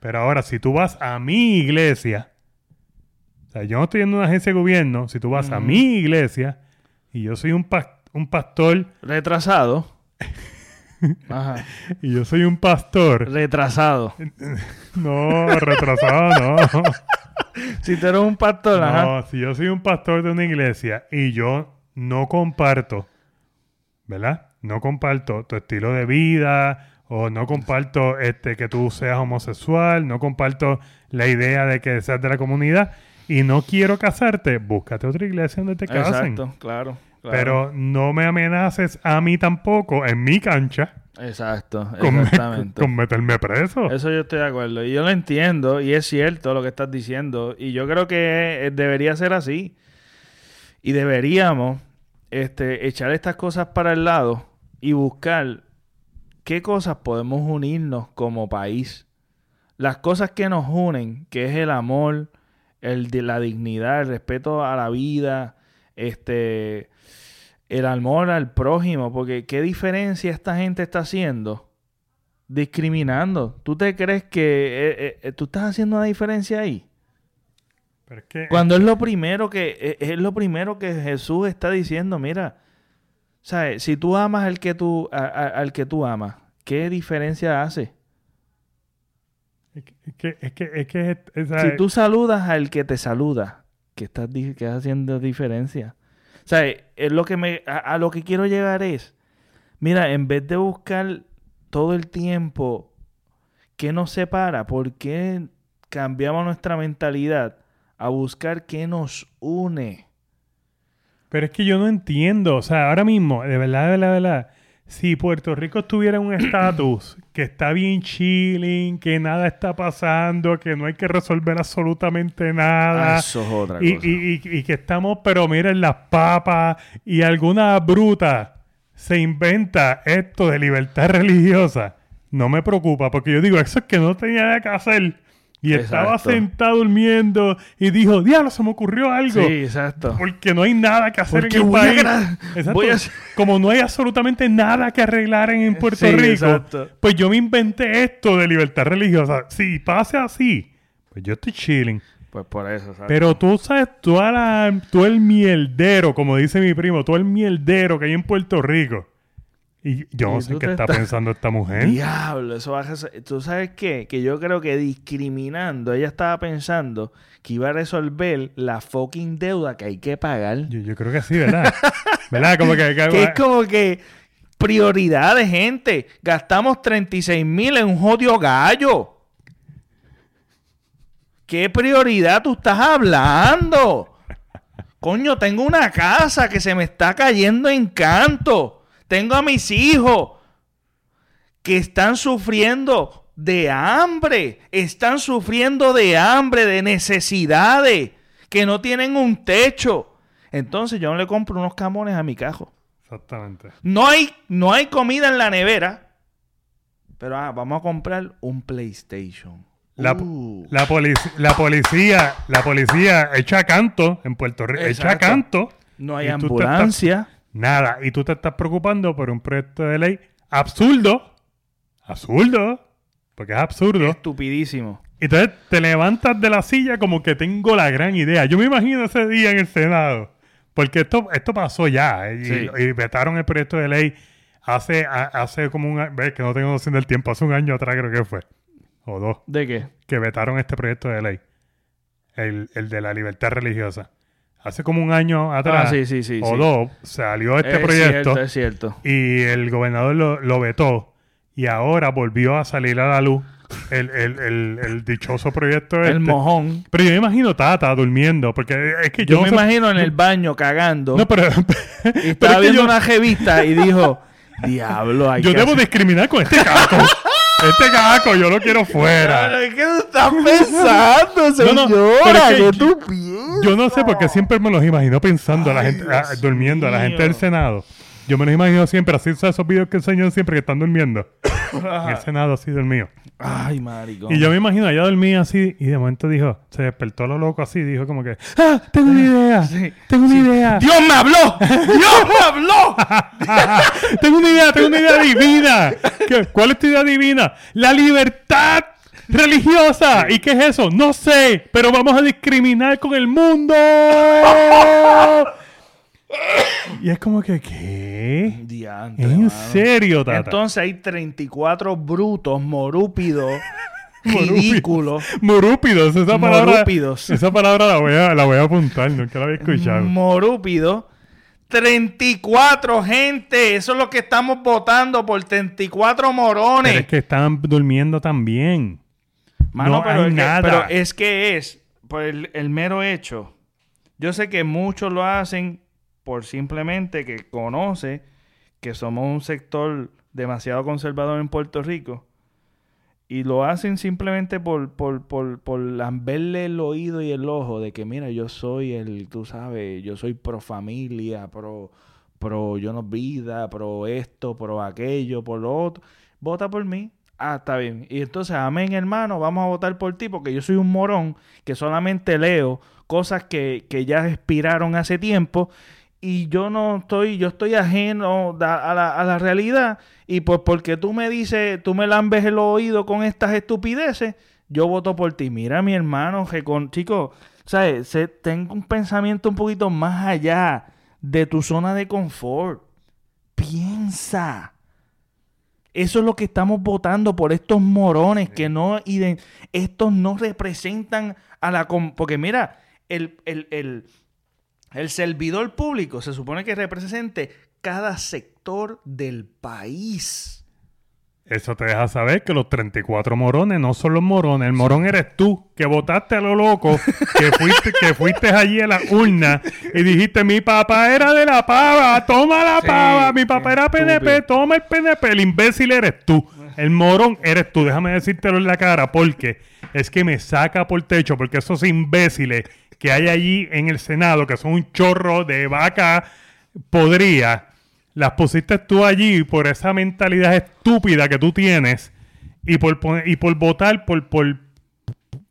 Pero ahora, si tú vas a mi iglesia, o sea, yo no estoy en una agencia de gobierno, si tú vas a mi iglesia y yo soy un, un pastor Retrasado. [LAUGHS] Ajá. y yo soy un pastor, Retrasado. [LAUGHS] No, retrasado no. [LAUGHS] si tú eres un pastor, ajá. No, si yo soy un pastor de una iglesia y yo no comparto, ¿verdad? No comparto tu estilo de vida o no comparto este que tú seas homosexual, no comparto la idea de que seas de la comunidad y no quiero casarte, búscate otra iglesia donde te casen. Exacto, claro. claro. Pero no me amenaces a mí tampoco en mi cancha Exacto, con, exactamente. con meterme preso. Eso yo estoy de acuerdo. Y yo lo entiendo y es cierto lo que estás diciendo. Y yo creo que debería ser así. Y deberíamos este, echar estas cosas para el lado y buscar qué cosas podemos unirnos como país. Las cosas que nos unen, que es el amor, el la dignidad, el respeto a la vida, este, el amor al prójimo, porque qué diferencia esta gente está haciendo discriminando. ¿Tú te crees que eh, eh, eh, tú estás haciendo una diferencia ahí? Pero es que Cuando es lo primero que eh, es lo primero que Jesús está diciendo, mira, ¿sabes? Si tú amas al que tú a- a- al que tú amas, ¿qué diferencia hace? es que, es que, es que, es Si tú saludas al que te saluda, ¿qué estás, qué haciendo diferencia? Sea, es lo que me, a, a lo que quiero llegar es, mira, en vez de buscar todo el tiempo qué nos separa, ¿por qué cambiamos nuestra mentalidad a buscar qué nos une? Pero es que yo no entiendo. O sea, ahora mismo, de verdad, de verdad, de verdad. Si Puerto Rico tuviera un estatus que está bien chilling, que nada está pasando, que no hay que resolver absolutamente nada. Ah, Eso es otra y, cosa. y- y- y que estamos, pero miren las papas y alguna bruta se inventa esto de libertad [LAUGHS] religiosa. No me preocupa, porque yo digo, eso es que no tenía nada que hacer. Y estaba Exacto. sentado durmiendo y dijo, diablo, se me ocurrió algo. Sí, exacto. Porque no hay nada que hacer Porque en el voy a país. Exacto. voy a hacer- Como no hay absolutamente nada que arreglar en, Puerto Sí, Rico, exacto. pues yo me inventé esto de libertad religiosa. Si pase así, pues yo estoy chilling. Pues por eso, ¿sabes? Pero tú sabes, toda la, todo el mierdero, como dice mi primo, todo el mierdero que hay en Puerto Rico. Y yo no sé qué está estás- pensando esta mujer. Diablo, eso baja. ¿Tú sabes qué? Que yo creo que discriminando, ella estaba pensando que iba a resolver la fucking deuda que hay que pagar. Yo, yo creo que sí, ¿verdad? [LAUGHS] ¿Verdad? Como que... que- Que es como que prioridad de gente. Gastamos 36 mil en un jodido gallo. ¿Qué prioridad tú estás hablando? Coño, tengo una casa que se me está cayendo en canto. Tengo a mis hijos que están sufriendo de hambre. Están sufriendo de hambre, de necesidades, que no tienen un techo. Entonces yo no le compro unos camones a mi cajo. Exactamente. No hay, no hay comida en la nevera. Pero ah, vamos a comprar un PlayStation. La, Uh. la, polic- la policía, la policía echa canto en Puerto Rico, echa canto. no hay ambulancia. Nada, y tú te estás preocupando por un proyecto de ley absurdo, absurdo, porque es absurdo. Estupidísimo. Y entonces te levantas de la silla como que tengo la gran idea. Yo me imagino ese día en el Senado, porque esto, esto pasó ya, eh, y, Sí. y vetaron el proyecto de ley hace, a- hace como un año, ves que no tengo noción del tiempo, hace un año atrás creo que fue, o dos ¿De qué? que vetaron este proyecto de ley, el, el de la libertad religiosa. Hace como un año atrás, Ah, sí, sí, sí, o dos, salió este es proyecto cierto, es cierto. y el gobernador lo, lo vetó y ahora volvió a salir a la luz el, el, el, el dichoso proyecto El este. mojón. Pero yo me imagino Tata durmiendo, porque es que yo, Yo me no sé- imagino en el baño cagando. No, pero, [LAUGHS] y estaba viendo yo, una revista y dijo: Diablo, hay yo que debo hacer- discriminar con este caco. Este caco yo lo quiero fuera. Pero, ¿Qué estás pensando, [LAUGHS] No, no, señora? pero es que ¿Qué yo- tú piensas? Yo no sé por qué siempre me los imagino pensando a la gente, a- durmiendo, a la gente del Senado. Yo me los imagino siempre, así ¿sabes? esos videos que enseñan siempre que están durmiendo. En el Senado así dormido. Ay, marico. Y yo me imagino, ella dormía así y de momento dijo, se despertó lo loco así, dijo como que, ¡ah! Tengo una idea, Sí, tengo una idea, ¡Dios me habló! ¡Dios me habló! [LAUGHS] tengo una idea, tengo una idea divina. ¿Qué? ¿Cuál es tu idea divina? La libertad religiosa. ¿Y qué es eso? No sé, pero vamos a discriminar con el mundo. [LAUGHS] y es como que, ¿qué? Diantre, ¿En mano. serio, Tata? Entonces hay 34 brutos, morúpidos, [LAUGHS] ridículo. Morúpidos, esa palabra. Morúpidos. Esa palabra la voy a, la voy a apuntar, nunca la había escuchado. Morúpido. 34 gente, eso es lo que estamos votando por 34 morones. Pero es que estaban durmiendo también. Mano, no pero, hay es que, nada. pero es que es por el, el mero hecho. Yo sé que muchos lo hacen por simplemente que conoce que somos un sector demasiado conservador en Puerto Rico. Y lo hacen simplemente por, por, por, por lamberle el oído y el ojo de que, mira, yo soy el, tú sabes, yo soy pro familia, pro, pro yo no vida, pro esto, pro aquello, por lo otro. Vota por mí. Ah, está bien. Y entonces, amén, hermano, vamos a votar por ti porque yo soy un morón que solamente leo cosas que, que ya expiraron hace tiempo y yo no estoy, yo estoy ajeno a la, a la realidad y pues porque tú me dices, tú me lambes el oído con estas estupideces, yo voto por ti. Mira, mi hermano, que con, chico, ¿sabes? Se, tengo un pensamiento un poquito más allá de tu zona de confort. Piensa. Eso es lo que estamos votando por estos morones que no estos no representan a la porque mira, el, el, el servidor público se supone que represente cada sector del país. Eso te deja saber que los 34 morones no son los morones. El morón eres tú, que votaste a lo loco, que fuiste, que fuiste allí a la urna y dijiste, mi papá era de la pava, toma la Sí, pava, mi papá era estúpido. PNP, toma el PNP. El imbécil eres tú. El morón eres tú. Déjame decírtelo en la cara porque es que me saca por techo, porque esos imbéciles que hay allí en el Senado, que son un chorro de vaca podría, las pusiste tú allí por esa mentalidad estúpida que tú tienes y por, y por votar por, por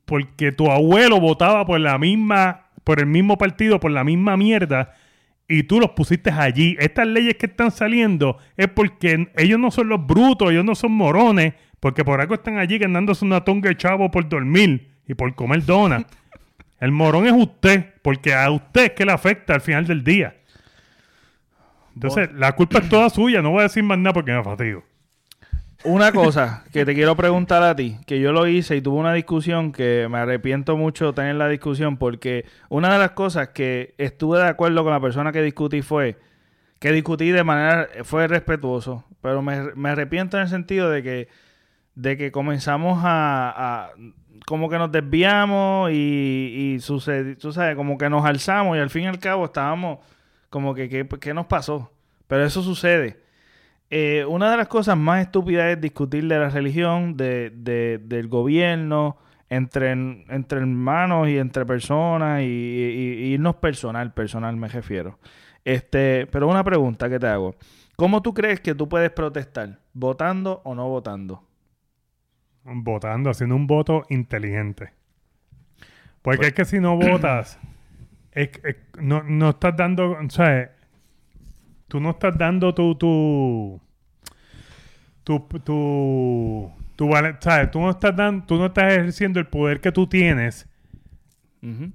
porque tu abuelo votaba por la misma por el mismo partido, por la misma mierda y tú los pusiste allí. Estas leyes que están saliendo es porque ellos no son los brutos, ellos no son morones, porque por algo están allí ganándose una tonga de chavo por dormir y por comer donas. [LAUGHS] El morón es usted, porque a usted es que le afecta al final del día. Entonces, la culpa es toda suya. No voy a decir más nada porque me fatigo. Una [LAUGHS] cosa que te quiero preguntar a ti, que yo lo hice y tuve una discusión que me arrepiento mucho tener la discusión porque una de las cosas que estuve de acuerdo con la persona que discutí fue que discutí de manera, fue respetuoso, pero me, me arrepiento en el sentido de que, de que comenzamos a, como que nos desviamos y, y tú sabes, como que nos alzamos y al fin y al cabo estábamos como que, ¿qué, qué nos pasó? Pero eso sucede. Eh, una de las cosas más estúpidas es discutir de la religión, de, de- del gobierno, entre, entre hermanos y entre personas y, y- y irnos personal, personal me refiero. Este, pero una pregunta que te hago. ¿Cómo tú crees que tú puedes protestar? ¿Votando o no votando? Votando, haciendo un voto inteligente. Porque es que si no votas, [CLEARS THROAT] es, es- no, no estás dando, o sea, tú no estás dando tu, tu, tu, tu, tu ¿sabes? Tú no estás dando, tú no estás ejerciendo el poder que tú tienes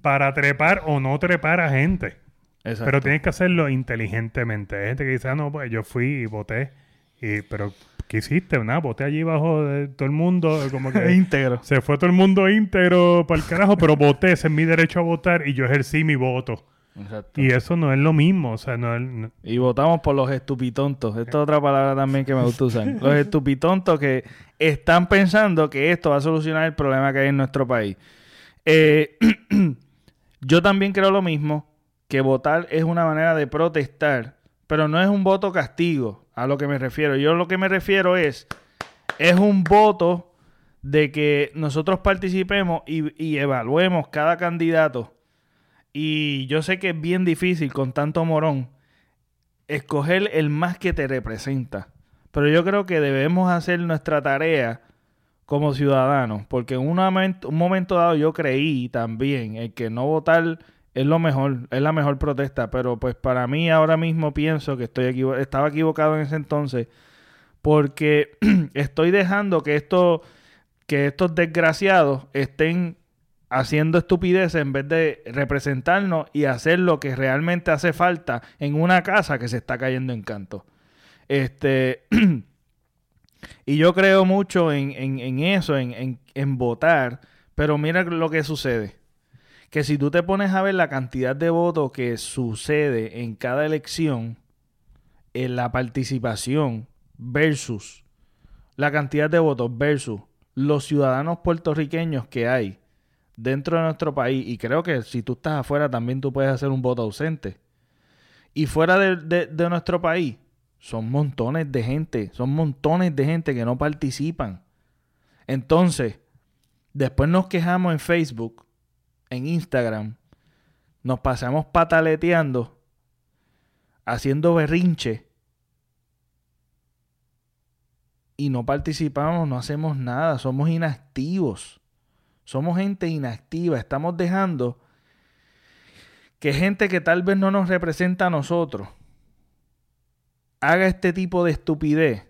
para trepar o no trepar a gente. Exacto. Pero tienes que hacerlo inteligentemente. Hay gente que dice, ah, no, pues yo fui y voté. Y, pero, ¿qué hiciste? Nada, voté allí bajo de todo el mundo, como que [LAUGHS] íntegro. se fue todo el mundo íntegro para el carajo, pero voté, ese es mi derecho a votar y yo ejercí mi voto. Exacto. Y eso no es lo mismo, o sea, no es... no- Y votamos por los estupitontos. Esta es otra palabra también que me gusta usar. Los estupitontos que están pensando que esto va a solucionar el problema que hay en nuestro país. Eh, [CLEARS THROAT] yo también creo lo mismo, que votar es una manera de protestar, pero no es un voto castigo, a lo que me refiero. Yo lo que me refiero es, es un voto de que nosotros participemos y, y evaluemos cada candidato. Y yo sé que es bien difícil con tanto morón escoger el más que te representa. Pero yo creo que debemos hacer nuestra tarea como ciudadanos, porque en un momento, un momento dado yo creí también el que no votar es lo mejor, es la mejor protesta, pero pues para mí ahora mismo pienso que estoy estaba equivocado en ese entonces, porque [CLEARS THROAT] estoy dejando que esto, que estos desgraciados estén haciendo estupideces en vez de representarnos y hacer lo que realmente hace falta en una casa que se está cayendo en canto. Este, [CLEARS THROAT] Y yo creo mucho en, en- en eso, en- en votar, pero mira lo que sucede. Que si tú te pones a ver la cantidad de votos que sucede en cada elección, en la participación versus la cantidad de votos versus los ciudadanos puertorriqueños que hay dentro de nuestro país, y creo que si tú estás afuera también tú puedes hacer un voto ausente. Y fuera de, de- de nuestro país, son montones de gente, son montones de gente que no participan. Entonces, después nos quejamos en Facebook, en Instagram, nos pasamos pataleteando, haciendo berrinche y no participamos, no hacemos nada, somos inactivos. Somos gente inactiva, estamos dejando que gente que tal vez no nos representa a nosotros haga este tipo de estupidez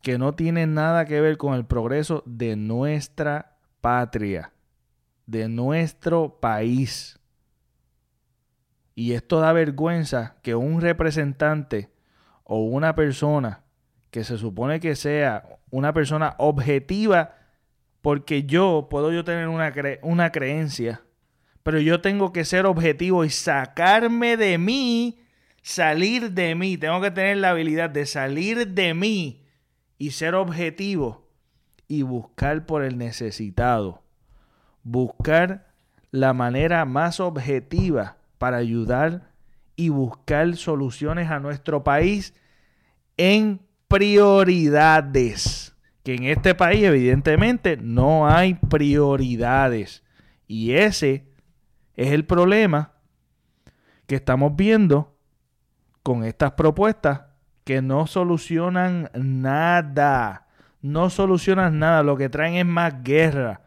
que no tiene nada que ver con el progreso de nuestra patria, de nuestro país. Y esto da vergüenza que un representante o una persona que se supone que sea una persona objetiva, porque yo puedo yo tener una, cre- una creencia, pero yo tengo que ser objetivo y sacarme de mí, salir de mí, tengo que tener la habilidad de salir de mí y ser objetivo y buscar por el necesitado, buscar la manera más objetiva para ayudar y buscar soluciones a nuestro país en prioridades. Que en este país evidentemente no hay prioridades. Y ese es el problema que estamos viendo con estas propuestas que no solucionan nada. No solucionan nada. Lo que traen es más guerra.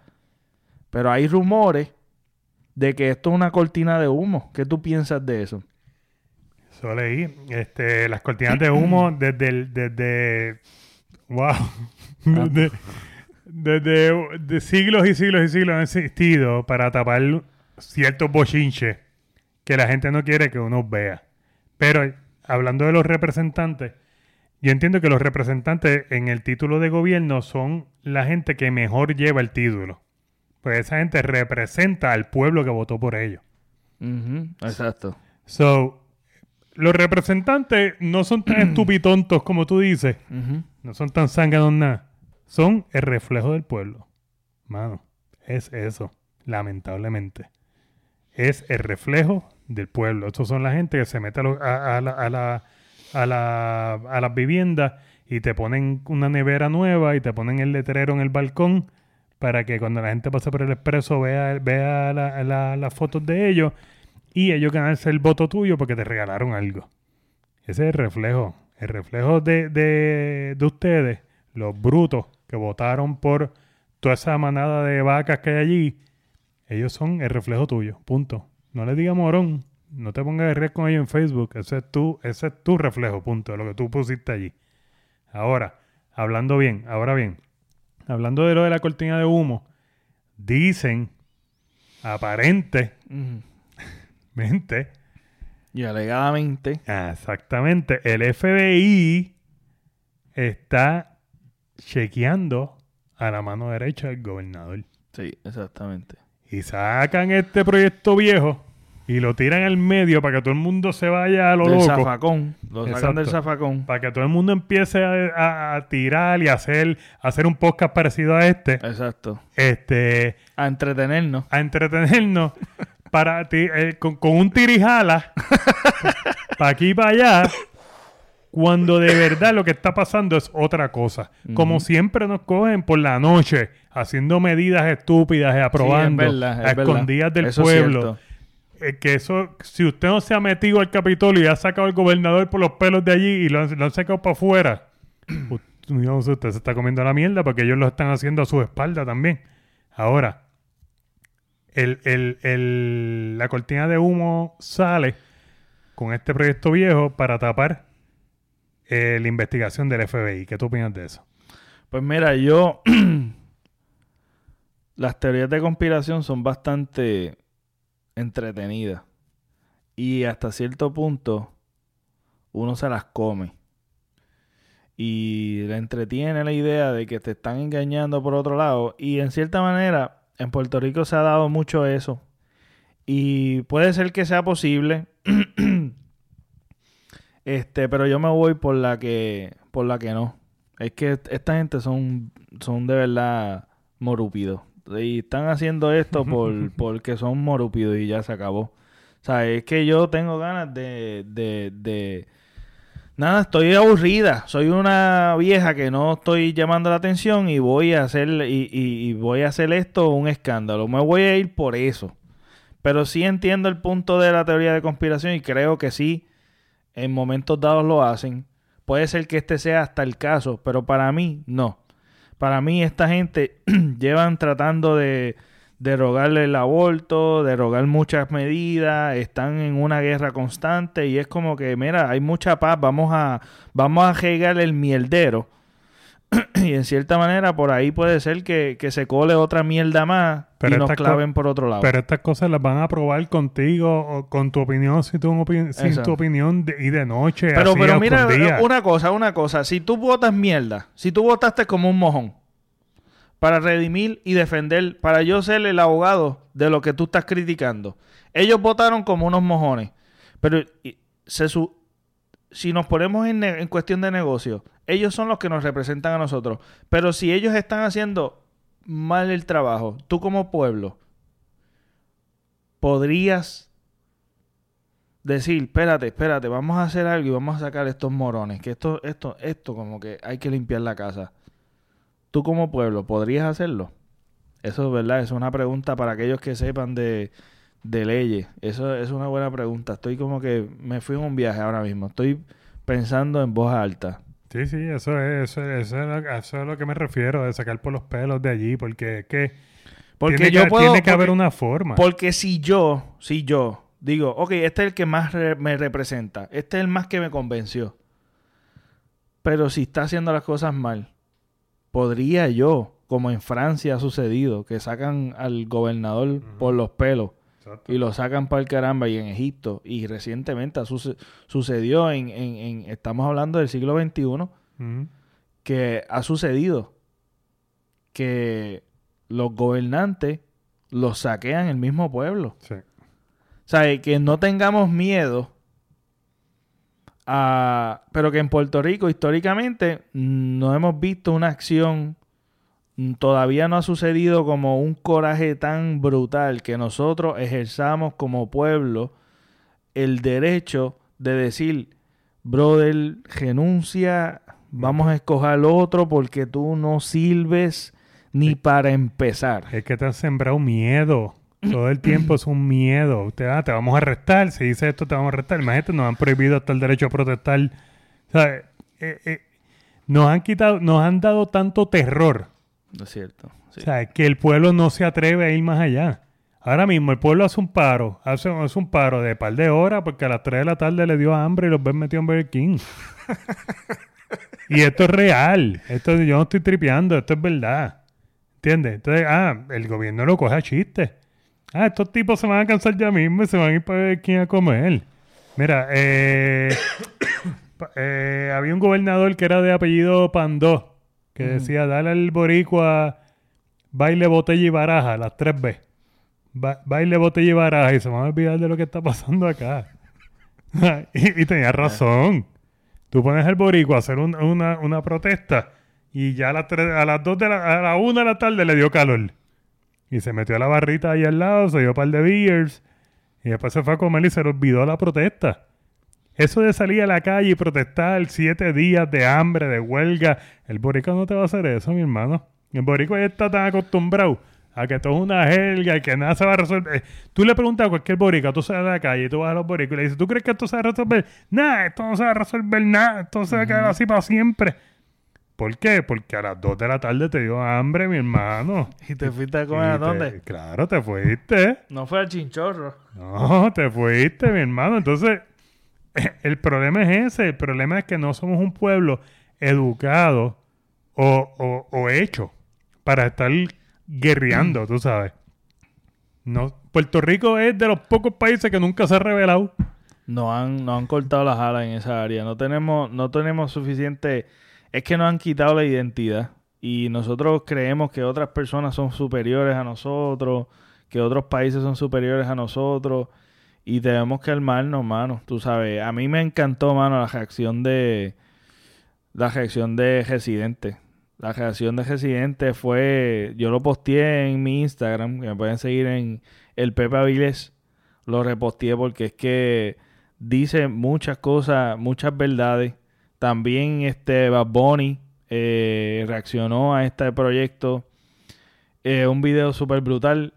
Pero hay rumores de que esto es una cortina de humo. ¿Qué tú piensas de eso? Eso leí. Este, las cortinas de humo [CLEARS THROAT] desde el, desde wow. [LAUGHS] Desde, desde de siglos y siglos y siglos han existido para tapar ciertos bochinches que la gente no quiere que uno vea. Pero hablando de los representantes, yo entiendo que los representantes en el título de gobierno son la gente que mejor lleva el título. Pues esa gente representa al pueblo que votó por ellos. Exacto. So, los representantes no son tan [CLEARS THROAT] estupitontos como tú dices. No son tan zánganos nada. Son el reflejo del pueblo. Mano, es eso, lamentablemente. Es el reflejo del pueblo. Estos son la gente que se mete a, lo- a- a la- a la- a la- a las viviendas y te ponen una nevera nueva y te ponen el letrero en el balcón para que cuando la gente pase por el expreso vea, vea la- la- las fotos de ellos y ellos ganarse el voto tuyo porque te regalaron algo. Ese es el reflejo. El reflejo de, de, de ustedes, los brutos que votaron por toda esa manada de vacas que hay allí, ellos son el reflejo tuyo. Punto. No le digas morón. No te pongas a guerrear con ellos en Facebook. Ese es, tu, ese es tu reflejo, punto, de lo que tú pusiste allí. Ahora, hablando bien, ahora bien, hablando de lo de la cortina de humo, dicen, aparentemente. [LAUGHS] Y alegadamente. Ah, Exactamente. El FBI está chequeando a la mano derecha del gobernador. Sí, exactamente. Y sacan este proyecto viejo y lo tiran al medio para que todo el mundo se vaya a lo del loco. zafacón. Lo sacan Exacto. del zafacón. Para que todo el mundo empiece a, a- a tirar y a hacer, a hacer un podcast parecido a este. Exacto. Este, A entretenernos. a entretenernos [LAUGHS] para ti- eh, con, con un tirijala [LAUGHS] para aquí y para allá cuando de verdad lo que está pasando es otra cosa. Como siempre nos cogen por la noche haciendo medidas estúpidas y aprobando Sí, es verdad, es a verdad. escondidas del Eso es pueblo. cierto. Eh, que eso, si usted no se ha metido al Capitolio y ha sacado al gobernador por los pelos de allí y lo han, sacado para afuera, [CLEARS THROAT] usted se está comiendo la mierda porque ellos lo están haciendo a su espalda también. Ahora, el, el- el- la cortina de humo sale con este proyecto viejo para tapar eh, la investigación del FBI. ¿Qué tú opinas de eso? Pues mira, yo. [CLEARS THROAT] Las teorías de conspiración son bastante entretenidas. Y hasta cierto punto, uno se las come. y le entretiene la idea de que te están engañando por otro lado. Y en cierta manera, en Puerto Rico se ha dado mucho eso. Y puede ser que sea posible. [CLEARS THROAT] este, pero yo me voy por la que, por la que no. Es que esta gente son, son de verdad morúpidos. Y están haciendo esto [LAUGHS] por, porque son morúpidos y ya se acabó. O sea, es que yo tengo ganas de, de, de... Nada, estoy aburrida. Soy una vieja que no estoy llamando la atención y voy a hacer y, y, voy a hacer esto un escándalo. Me voy a ir por eso. Pero sí entiendo el punto de la teoría de conspiración y creo que sí, en momentos dados lo hacen. Puede ser que este sea hasta el caso, pero para mí no. Para mí esta gente [CLEARS THROAT] llevan tratando de derogarle el aborto, derogar muchas medidas, están en una guerra constante y es como que, mira, hay mucha paz, vamos a, vamos a regar el mierdero [CLEARS THROAT] y en cierta manera por ahí puede ser que, se cole otra mierda más y nos claven por otro lado. Pero estas cosas las van a probar contigo o con tu opinión, sin tu, sin tu opinión y de noche. Pero, pero mira, una cosa, una cosa. Si tú votas mierda, si tú votaste como un mojón para redimir y defender, para yo ser el abogado de lo que tú estás criticando, ellos votaron como unos mojones. Pero se su si nos ponemos en, en, cuestión de negocio, ellos son los que nos representan a nosotros. Pero si ellos están haciendo mal el trabajo, tú como pueblo, podrías decir, espérate, espérate, vamos a hacer algo y vamos a sacar estos morones, que esto, esto, esto, como que hay que limpiar la casa. Tú como pueblo, ¿podrías hacerlo? Eso es verdad, es una pregunta para aquellos que sepan de, de leyes. Eso es una buena pregunta. Estoy como que me fui en un viaje ahora mismo. Estoy pensando en voz alta. Sí, sí, eso es, eso, es, eso es lo que me refiero, de sacar por los pelos de allí, porque que porque tiene yo que, puedo, tiene que haber una forma. Porque si yo, si yo digo, ok, este es el que más me representa, este es el más que me convenció, pero si está haciendo las cosas mal, podría yo, como en Francia ha sucedido, que sacan al gobernador por los pelos y lo sacan para el caramba y en Egipto. Y recientemente sucedió en, en, estamos hablando del siglo XXI, que ha sucedido que los gobernantes los saquean el mismo pueblo. Sí. O sea, que no tengamos miedo a... Pero que en Puerto Rico históricamente no hemos visto una acción todavía no ha sucedido como un coraje tan brutal que nosotros ejerzamos como pueblo el derecho de decir, brother, renuncia, vamos a escoger otro porque tú no sirves ni para empezar. Es que te has sembrado miedo. Todo el tiempo es un miedo. Te, ah, te vamos a arrestar. Si dice esto, te vamos a arrestar. Imagínate, nos han prohibido hasta el derecho a protestar. Eh, eh, nos han quitado, nos han dado tanto terror es cierto. O sea, que el pueblo no se atreve a ir más allá. Ahora mismo el pueblo hace un paro, hace, un paro de par de horas porque a las 3 de la tarde le dio hambre y los ven metidos en Burger King. y esto es real. Esto yo no estoy tripeando, esto es verdad. ¿Entiendes? Entonces, ah, el gobierno lo coge a chiste. Ah, estos tipos se van a cansar ya mismo y se van a ir para Burger King a comer. Mira, eh, [COUGHS] eh, había un gobernador que era de apellido Pandó que decía, dale al boricua baile, botella y baraja, las tres B. baile, botella y baraja, y se van a olvidar de lo que está pasando acá. [LAUGHS] y, tenía razón. Tú pones al boricua a hacer una, una, protesta y ya a las, a las dos de la, a la una de la tarde le dio calor. Y se metió a la barrita ahí al lado, se dio un par de beers y después se fue a comer y se le olvidó la protesta. Eso de salir a la calle y protestar siete días de hambre, de huelga, el boricua no te va a hacer eso, mi hermano. El boricua ya está tan acostumbrado a que todo es una helga y que nada se va a resolver. Tú le preguntas a cualquier boricua, tú sales a la calle y tú vas a los boricos y le dices, ¿tú crees que esto se va a resolver? Nada, esto no se va a resolver nada, esto se va a quedar así para siempre. ¿Por qué? Porque a las 2 de la tarde te dio hambre, mi hermano. ¿Y te fuiste a comer a dónde? Claro, te fuiste. No fue al chinchorro. No, te fuiste, mi hermano. Entonces, [LAUGHS] el problema es ese. El problema es que no somos un pueblo educado o, o, hecho para estar guerreando, tú sabes. No, Puerto Rico es de los pocos países que nunca se ha revelado. No han, no han cortado las alas en esa área. No tenemos, no tenemos suficiente es que nos han quitado la identidad y nosotros creemos que otras personas son superiores a nosotros, que otros países son superiores a nosotros y tenemos que armarnos, mano. Tú sabes, a mí me encantó, mano, la reacción de la reacción de Residente. La reacción de Residente fue, yo lo posteé en mi Instagram, que me pueden seguir en el Pepe Avilés, lo reposteé porque es que dice muchas cosas, muchas verdades. También este Bad Bunny eh, reaccionó a este proyecto. Eh, un video súper brutal,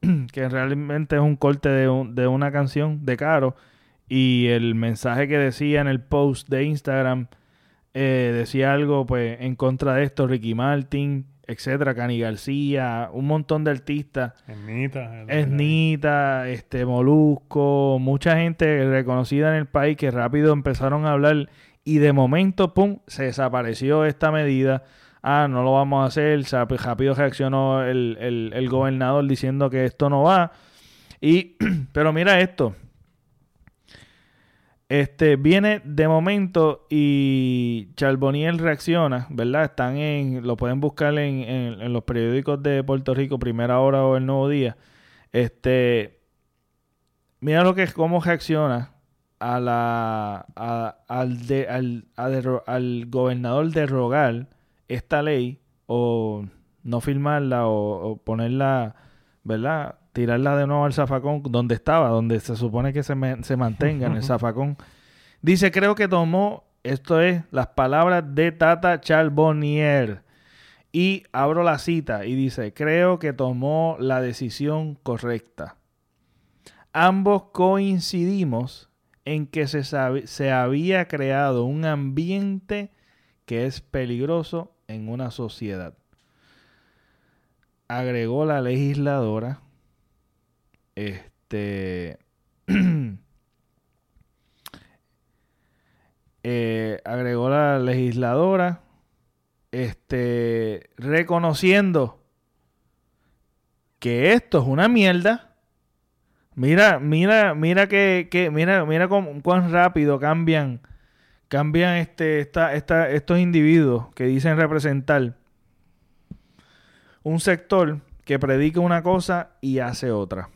[CLEARS THROAT] que realmente es un corte de, de una canción de Caro. Y el mensaje que decía en el post de Instagram eh, decía algo pues en contra de esto, Ricky Martin, etcétera, Cani García, un montón de artistas. Esnita. Esnita, este, Molusco, mucha gente reconocida en el país que rápido empezaron a hablar y de momento, pum, se desapareció esta medida. Ah, no lo vamos a hacer. Rápido reaccionó el, el, gobernador diciendo que esto no va. Y, [CLEARS THROAT] pero mira esto. Este viene de momento y Charboniel reacciona, ¿verdad? Están en, lo pueden buscar en, en, los periódicos de Puerto Rico, Primera Hora o El Nuevo Día. Este, mira lo que es cómo reacciona a la, al, de, al, al gobernador derrogar esta ley o no firmarla o, o ponerla, ¿verdad? tirarla de nuevo al zafacón donde estaba, donde se supone que se, se mantenga en el [LAUGHS] zafacón. Dice, creo que tomó, esto es las palabras de Tata Charbonnier. Y abro la cita y dice, creo que tomó la decisión correcta. Ambos coincidimos en que se, se había creado un ambiente que es peligroso en una sociedad. Agregó la legisladora este. [CLEARS THROAT] Eh, agregó la legisladora. Este. Reconociendo que esto es una mierda. Mira, mira, mira que, mira, mira cuán rápido cambian, cambian este, esta, esta, estos individuos que dicen representar un sector que predica una cosa y hace otra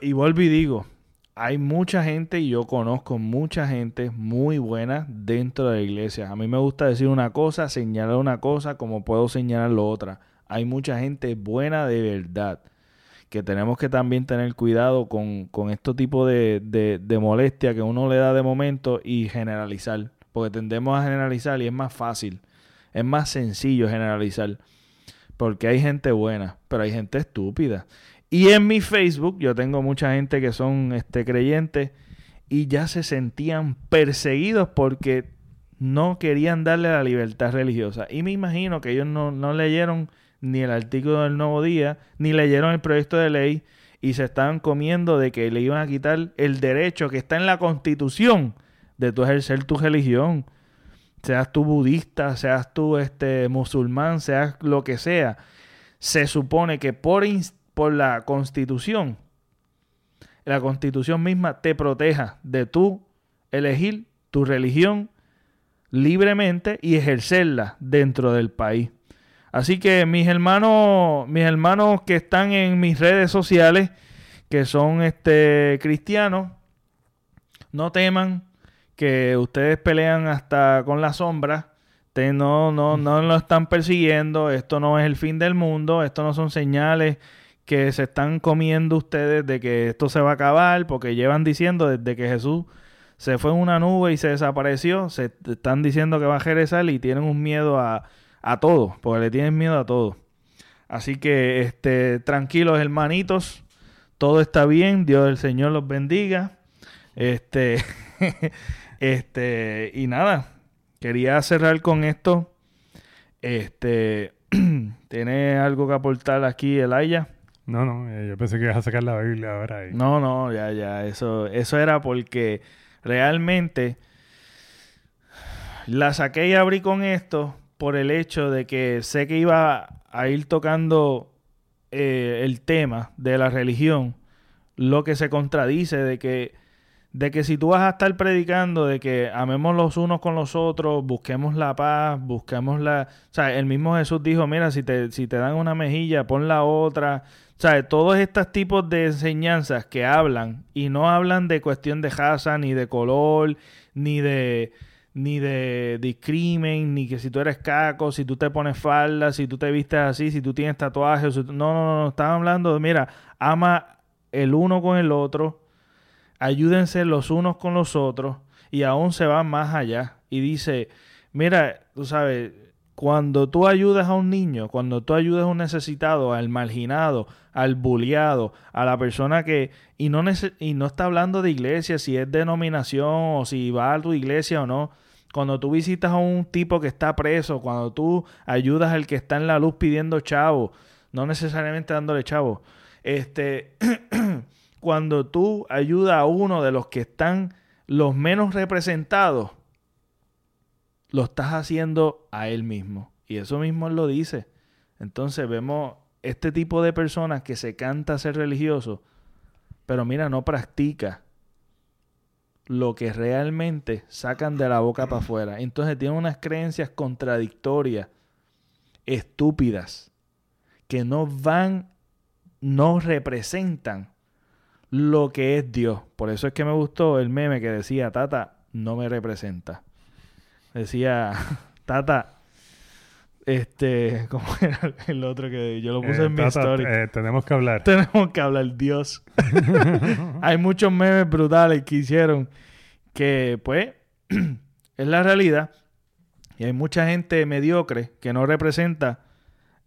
y vuelvo y digo, hay mucha gente y yo conozco mucha gente muy buena dentro de la iglesia. A mí me gusta decir una cosa, señalar una cosa como puedo señalar lo otra. Hay mucha gente buena de verdad que tenemos que también tener cuidado con, con este tipo de, de, molestia que uno le da de momento y generalizar. Porque tendemos a generalizar y es más fácil, es más sencillo generalizar. Porque hay gente buena, pero hay gente estúpida. Y en mi Facebook yo tengo mucha gente que son este, creyentes y ya se sentían perseguidos porque no querían darle la libertad religiosa. Y me imagino que ellos no, no leyeron ni el artículo del Nuevo Día, ni leyeron el proyecto de ley y se estaban comiendo de que le iban a quitar el derecho que está en la constitución de tu ejercer tu religión. Seas tú budista, seas tú este, musulmán, seas lo que sea. Se supone que por, por la constitución, la constitución misma te proteja de tú elegir tu religión libremente y ejercerla dentro del país. Así que mis hermanos, mis hermanos que están en mis redes sociales, que son este cristianos, no teman que ustedes pelean hasta con la sombra. no, no, no lo están persiguiendo. Esto no es el fin del mundo. Esto no son señales que se están comiendo ustedes de que esto se va a acabar, porque llevan diciendo desde que Jesús se fue en una nube y se desapareció, se están diciendo que va a regresar y tienen un miedo a, a todo, porque le tienen miedo a todo. Así que este, tranquilos hermanitos, todo está bien, Dios del Señor los bendiga. Este, [LAUGHS] este, y nada, quería cerrar con esto. Este, [CLEARS THROAT] ¿tiene algo que aportar aquí, Elaya? No, no, eh, yo pensé que ibas a sacar la Biblia ahora. No, no, ya, ya, eso, eso era porque realmente la saqué y abrí con esto por el hecho de que sé que iba a ir tocando eh, el tema de la religión, lo que se contradice de que de que si tú vas a estar predicando de que amemos los unos con los otros, busquemos la paz, busquemos la... O sea, el mismo Jesús dijo, mira, si te, si te dan una mejilla, pon la otra. O sea, todos estos tipos de enseñanzas que hablan y no hablan de cuestión de raza, ni de color, ni de ni de discrimen, ni que si tú eres caco, si tú te pones falda, si tú te vistes así, si tú tienes tatuajes. no, no, no, no, están hablando de, mira, ama el uno con el otro, ayúdense los unos con los otros y aún se va más allá y dice, mira, tú sabes, cuando tú ayudas a un niño, cuando tú ayudas a un necesitado, al marginado, al bulliado, a la persona que, y no, y no está hablando de iglesia, si es denominación o si va a tu iglesia o no, cuando tú visitas a un tipo que está preso, cuando tú ayudas al que está en la luz pidiendo chavo, no necesariamente dándole chavo, este, [CLEARS THROAT] cuando tú ayudas a uno de los que están los menos representados, lo estás haciendo a él mismo. Y eso mismo él lo dice. Entonces vemos este tipo de personas que se canta ser religioso, pero mira, no practica lo que realmente sacan de la boca para afuera. Entonces tienen unas creencias contradictorias, estúpidas, que no van, no representan lo que es Dios. Por eso es que me gustó el meme que decía, Tata, no me representa. Decía, [LAUGHS] Tata, este, [LAUGHS] ¿cómo era el otro que yo lo puse Eh, en mi tata, story? eh, tenemos que hablar. [LAUGHS] Tenemos que hablar, Dios. [LAUGHS] Hay muchos memes brutales que hicieron que, pues, [CLEARS THROAT] es la realidad. Y hay mucha gente mediocre que no representa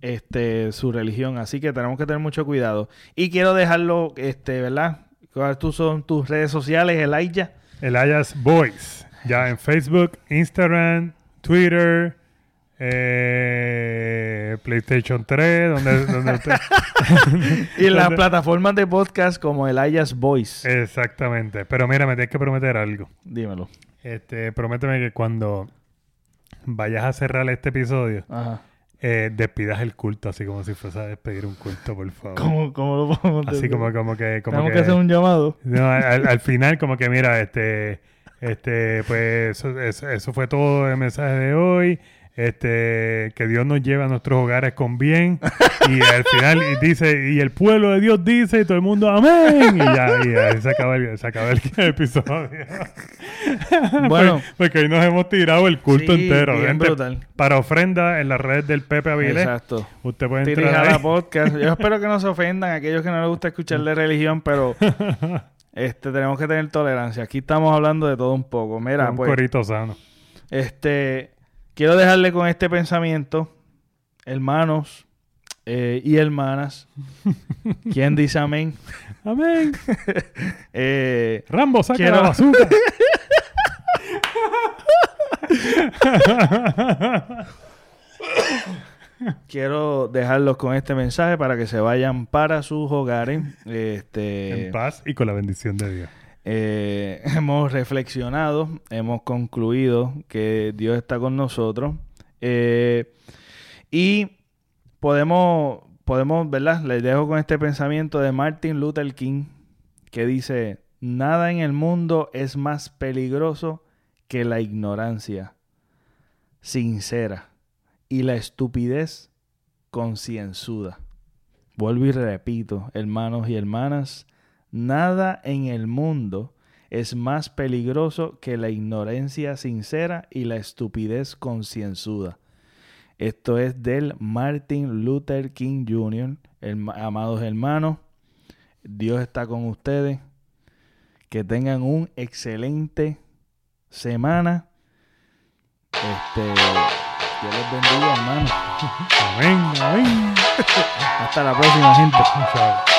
este, su religión. Así que tenemos que tener mucho cuidado. Y quiero dejarlo, este, ¿verdad? ¿Cuáles son tus redes sociales, Elijah? Elias Boys. Ya en Facebook, Instagram, Twitter, eh, PlayStation 3, donde, donde usted- [LAUGHS] Y las plataformas de podcast como Elijah's Voice. Exactamente. Pero mira, me tienes que prometer algo. Dímelo. Este, prométeme que cuando vayas a cerrar este episodio, Ajá. eh, despidas el culto, así como si fuese a despedir un culto, por favor. ¿Cómo, cómo lo podemos Así como, como que... Como Tenemos que... que hacer un llamado. No, al, al [LAUGHS] final, como que mira, este, este, pues eso, eso- eso fue todo el mensaje de hoy. Este, que Dios nos lleve a nuestros hogares con bien. Y al final y dice, y el pueblo de Dios dice, y todo el mundo amén. Y ya, y ahí se acaba el, se acaba el [LAUGHS] episodio. [LAUGHS] Bueno. Porque- porque hoy nos hemos tirado el culto Sí, entero. bien Gente, brutal. Para ofrenda en las redes del Pepe Avilés. Exacto. Usted puede entrar ahí. podcast. Yo espero que no se ofendan aquellos que no les gusta escuchar de religión, pero [LAUGHS] este tenemos que tener tolerancia. Aquí estamos hablando de todo un poco. Mira, un pues, corito sano. este quiero dejarle con este pensamiento, hermanos eh, y hermanas. [LAUGHS] ¿Quién dice amén? Amén. [LAUGHS] Eh, Rambo, saca Quiero- la bazooka. [LAUGHS] quiero dejarlos con este mensaje para que se vayan para sus hogares. Este, en paz y con la bendición de Dios. Eh, [LAUGHS] hemos reflexionado, hemos concluido que Dios está con nosotros eh, y podemos, podemos, ¿verdad? Les dejo con este pensamiento de Martin Luther King que dice, nada en el mundo es más peligroso que la ignorancia sincera y la estupidez concienzuda. Vuelvo y repito, hermanos y hermanas, Nada en el mundo es más peligroso que la ignorancia sincera y la estupidez concienzuda. Esto es del Martin Luther King Jr. Amados hermanos, Dios está con ustedes. Que tengan un excelente semana. Este, Dios les bendiga, hermanos. Amén, amén. Hasta la próxima, gente. Chao.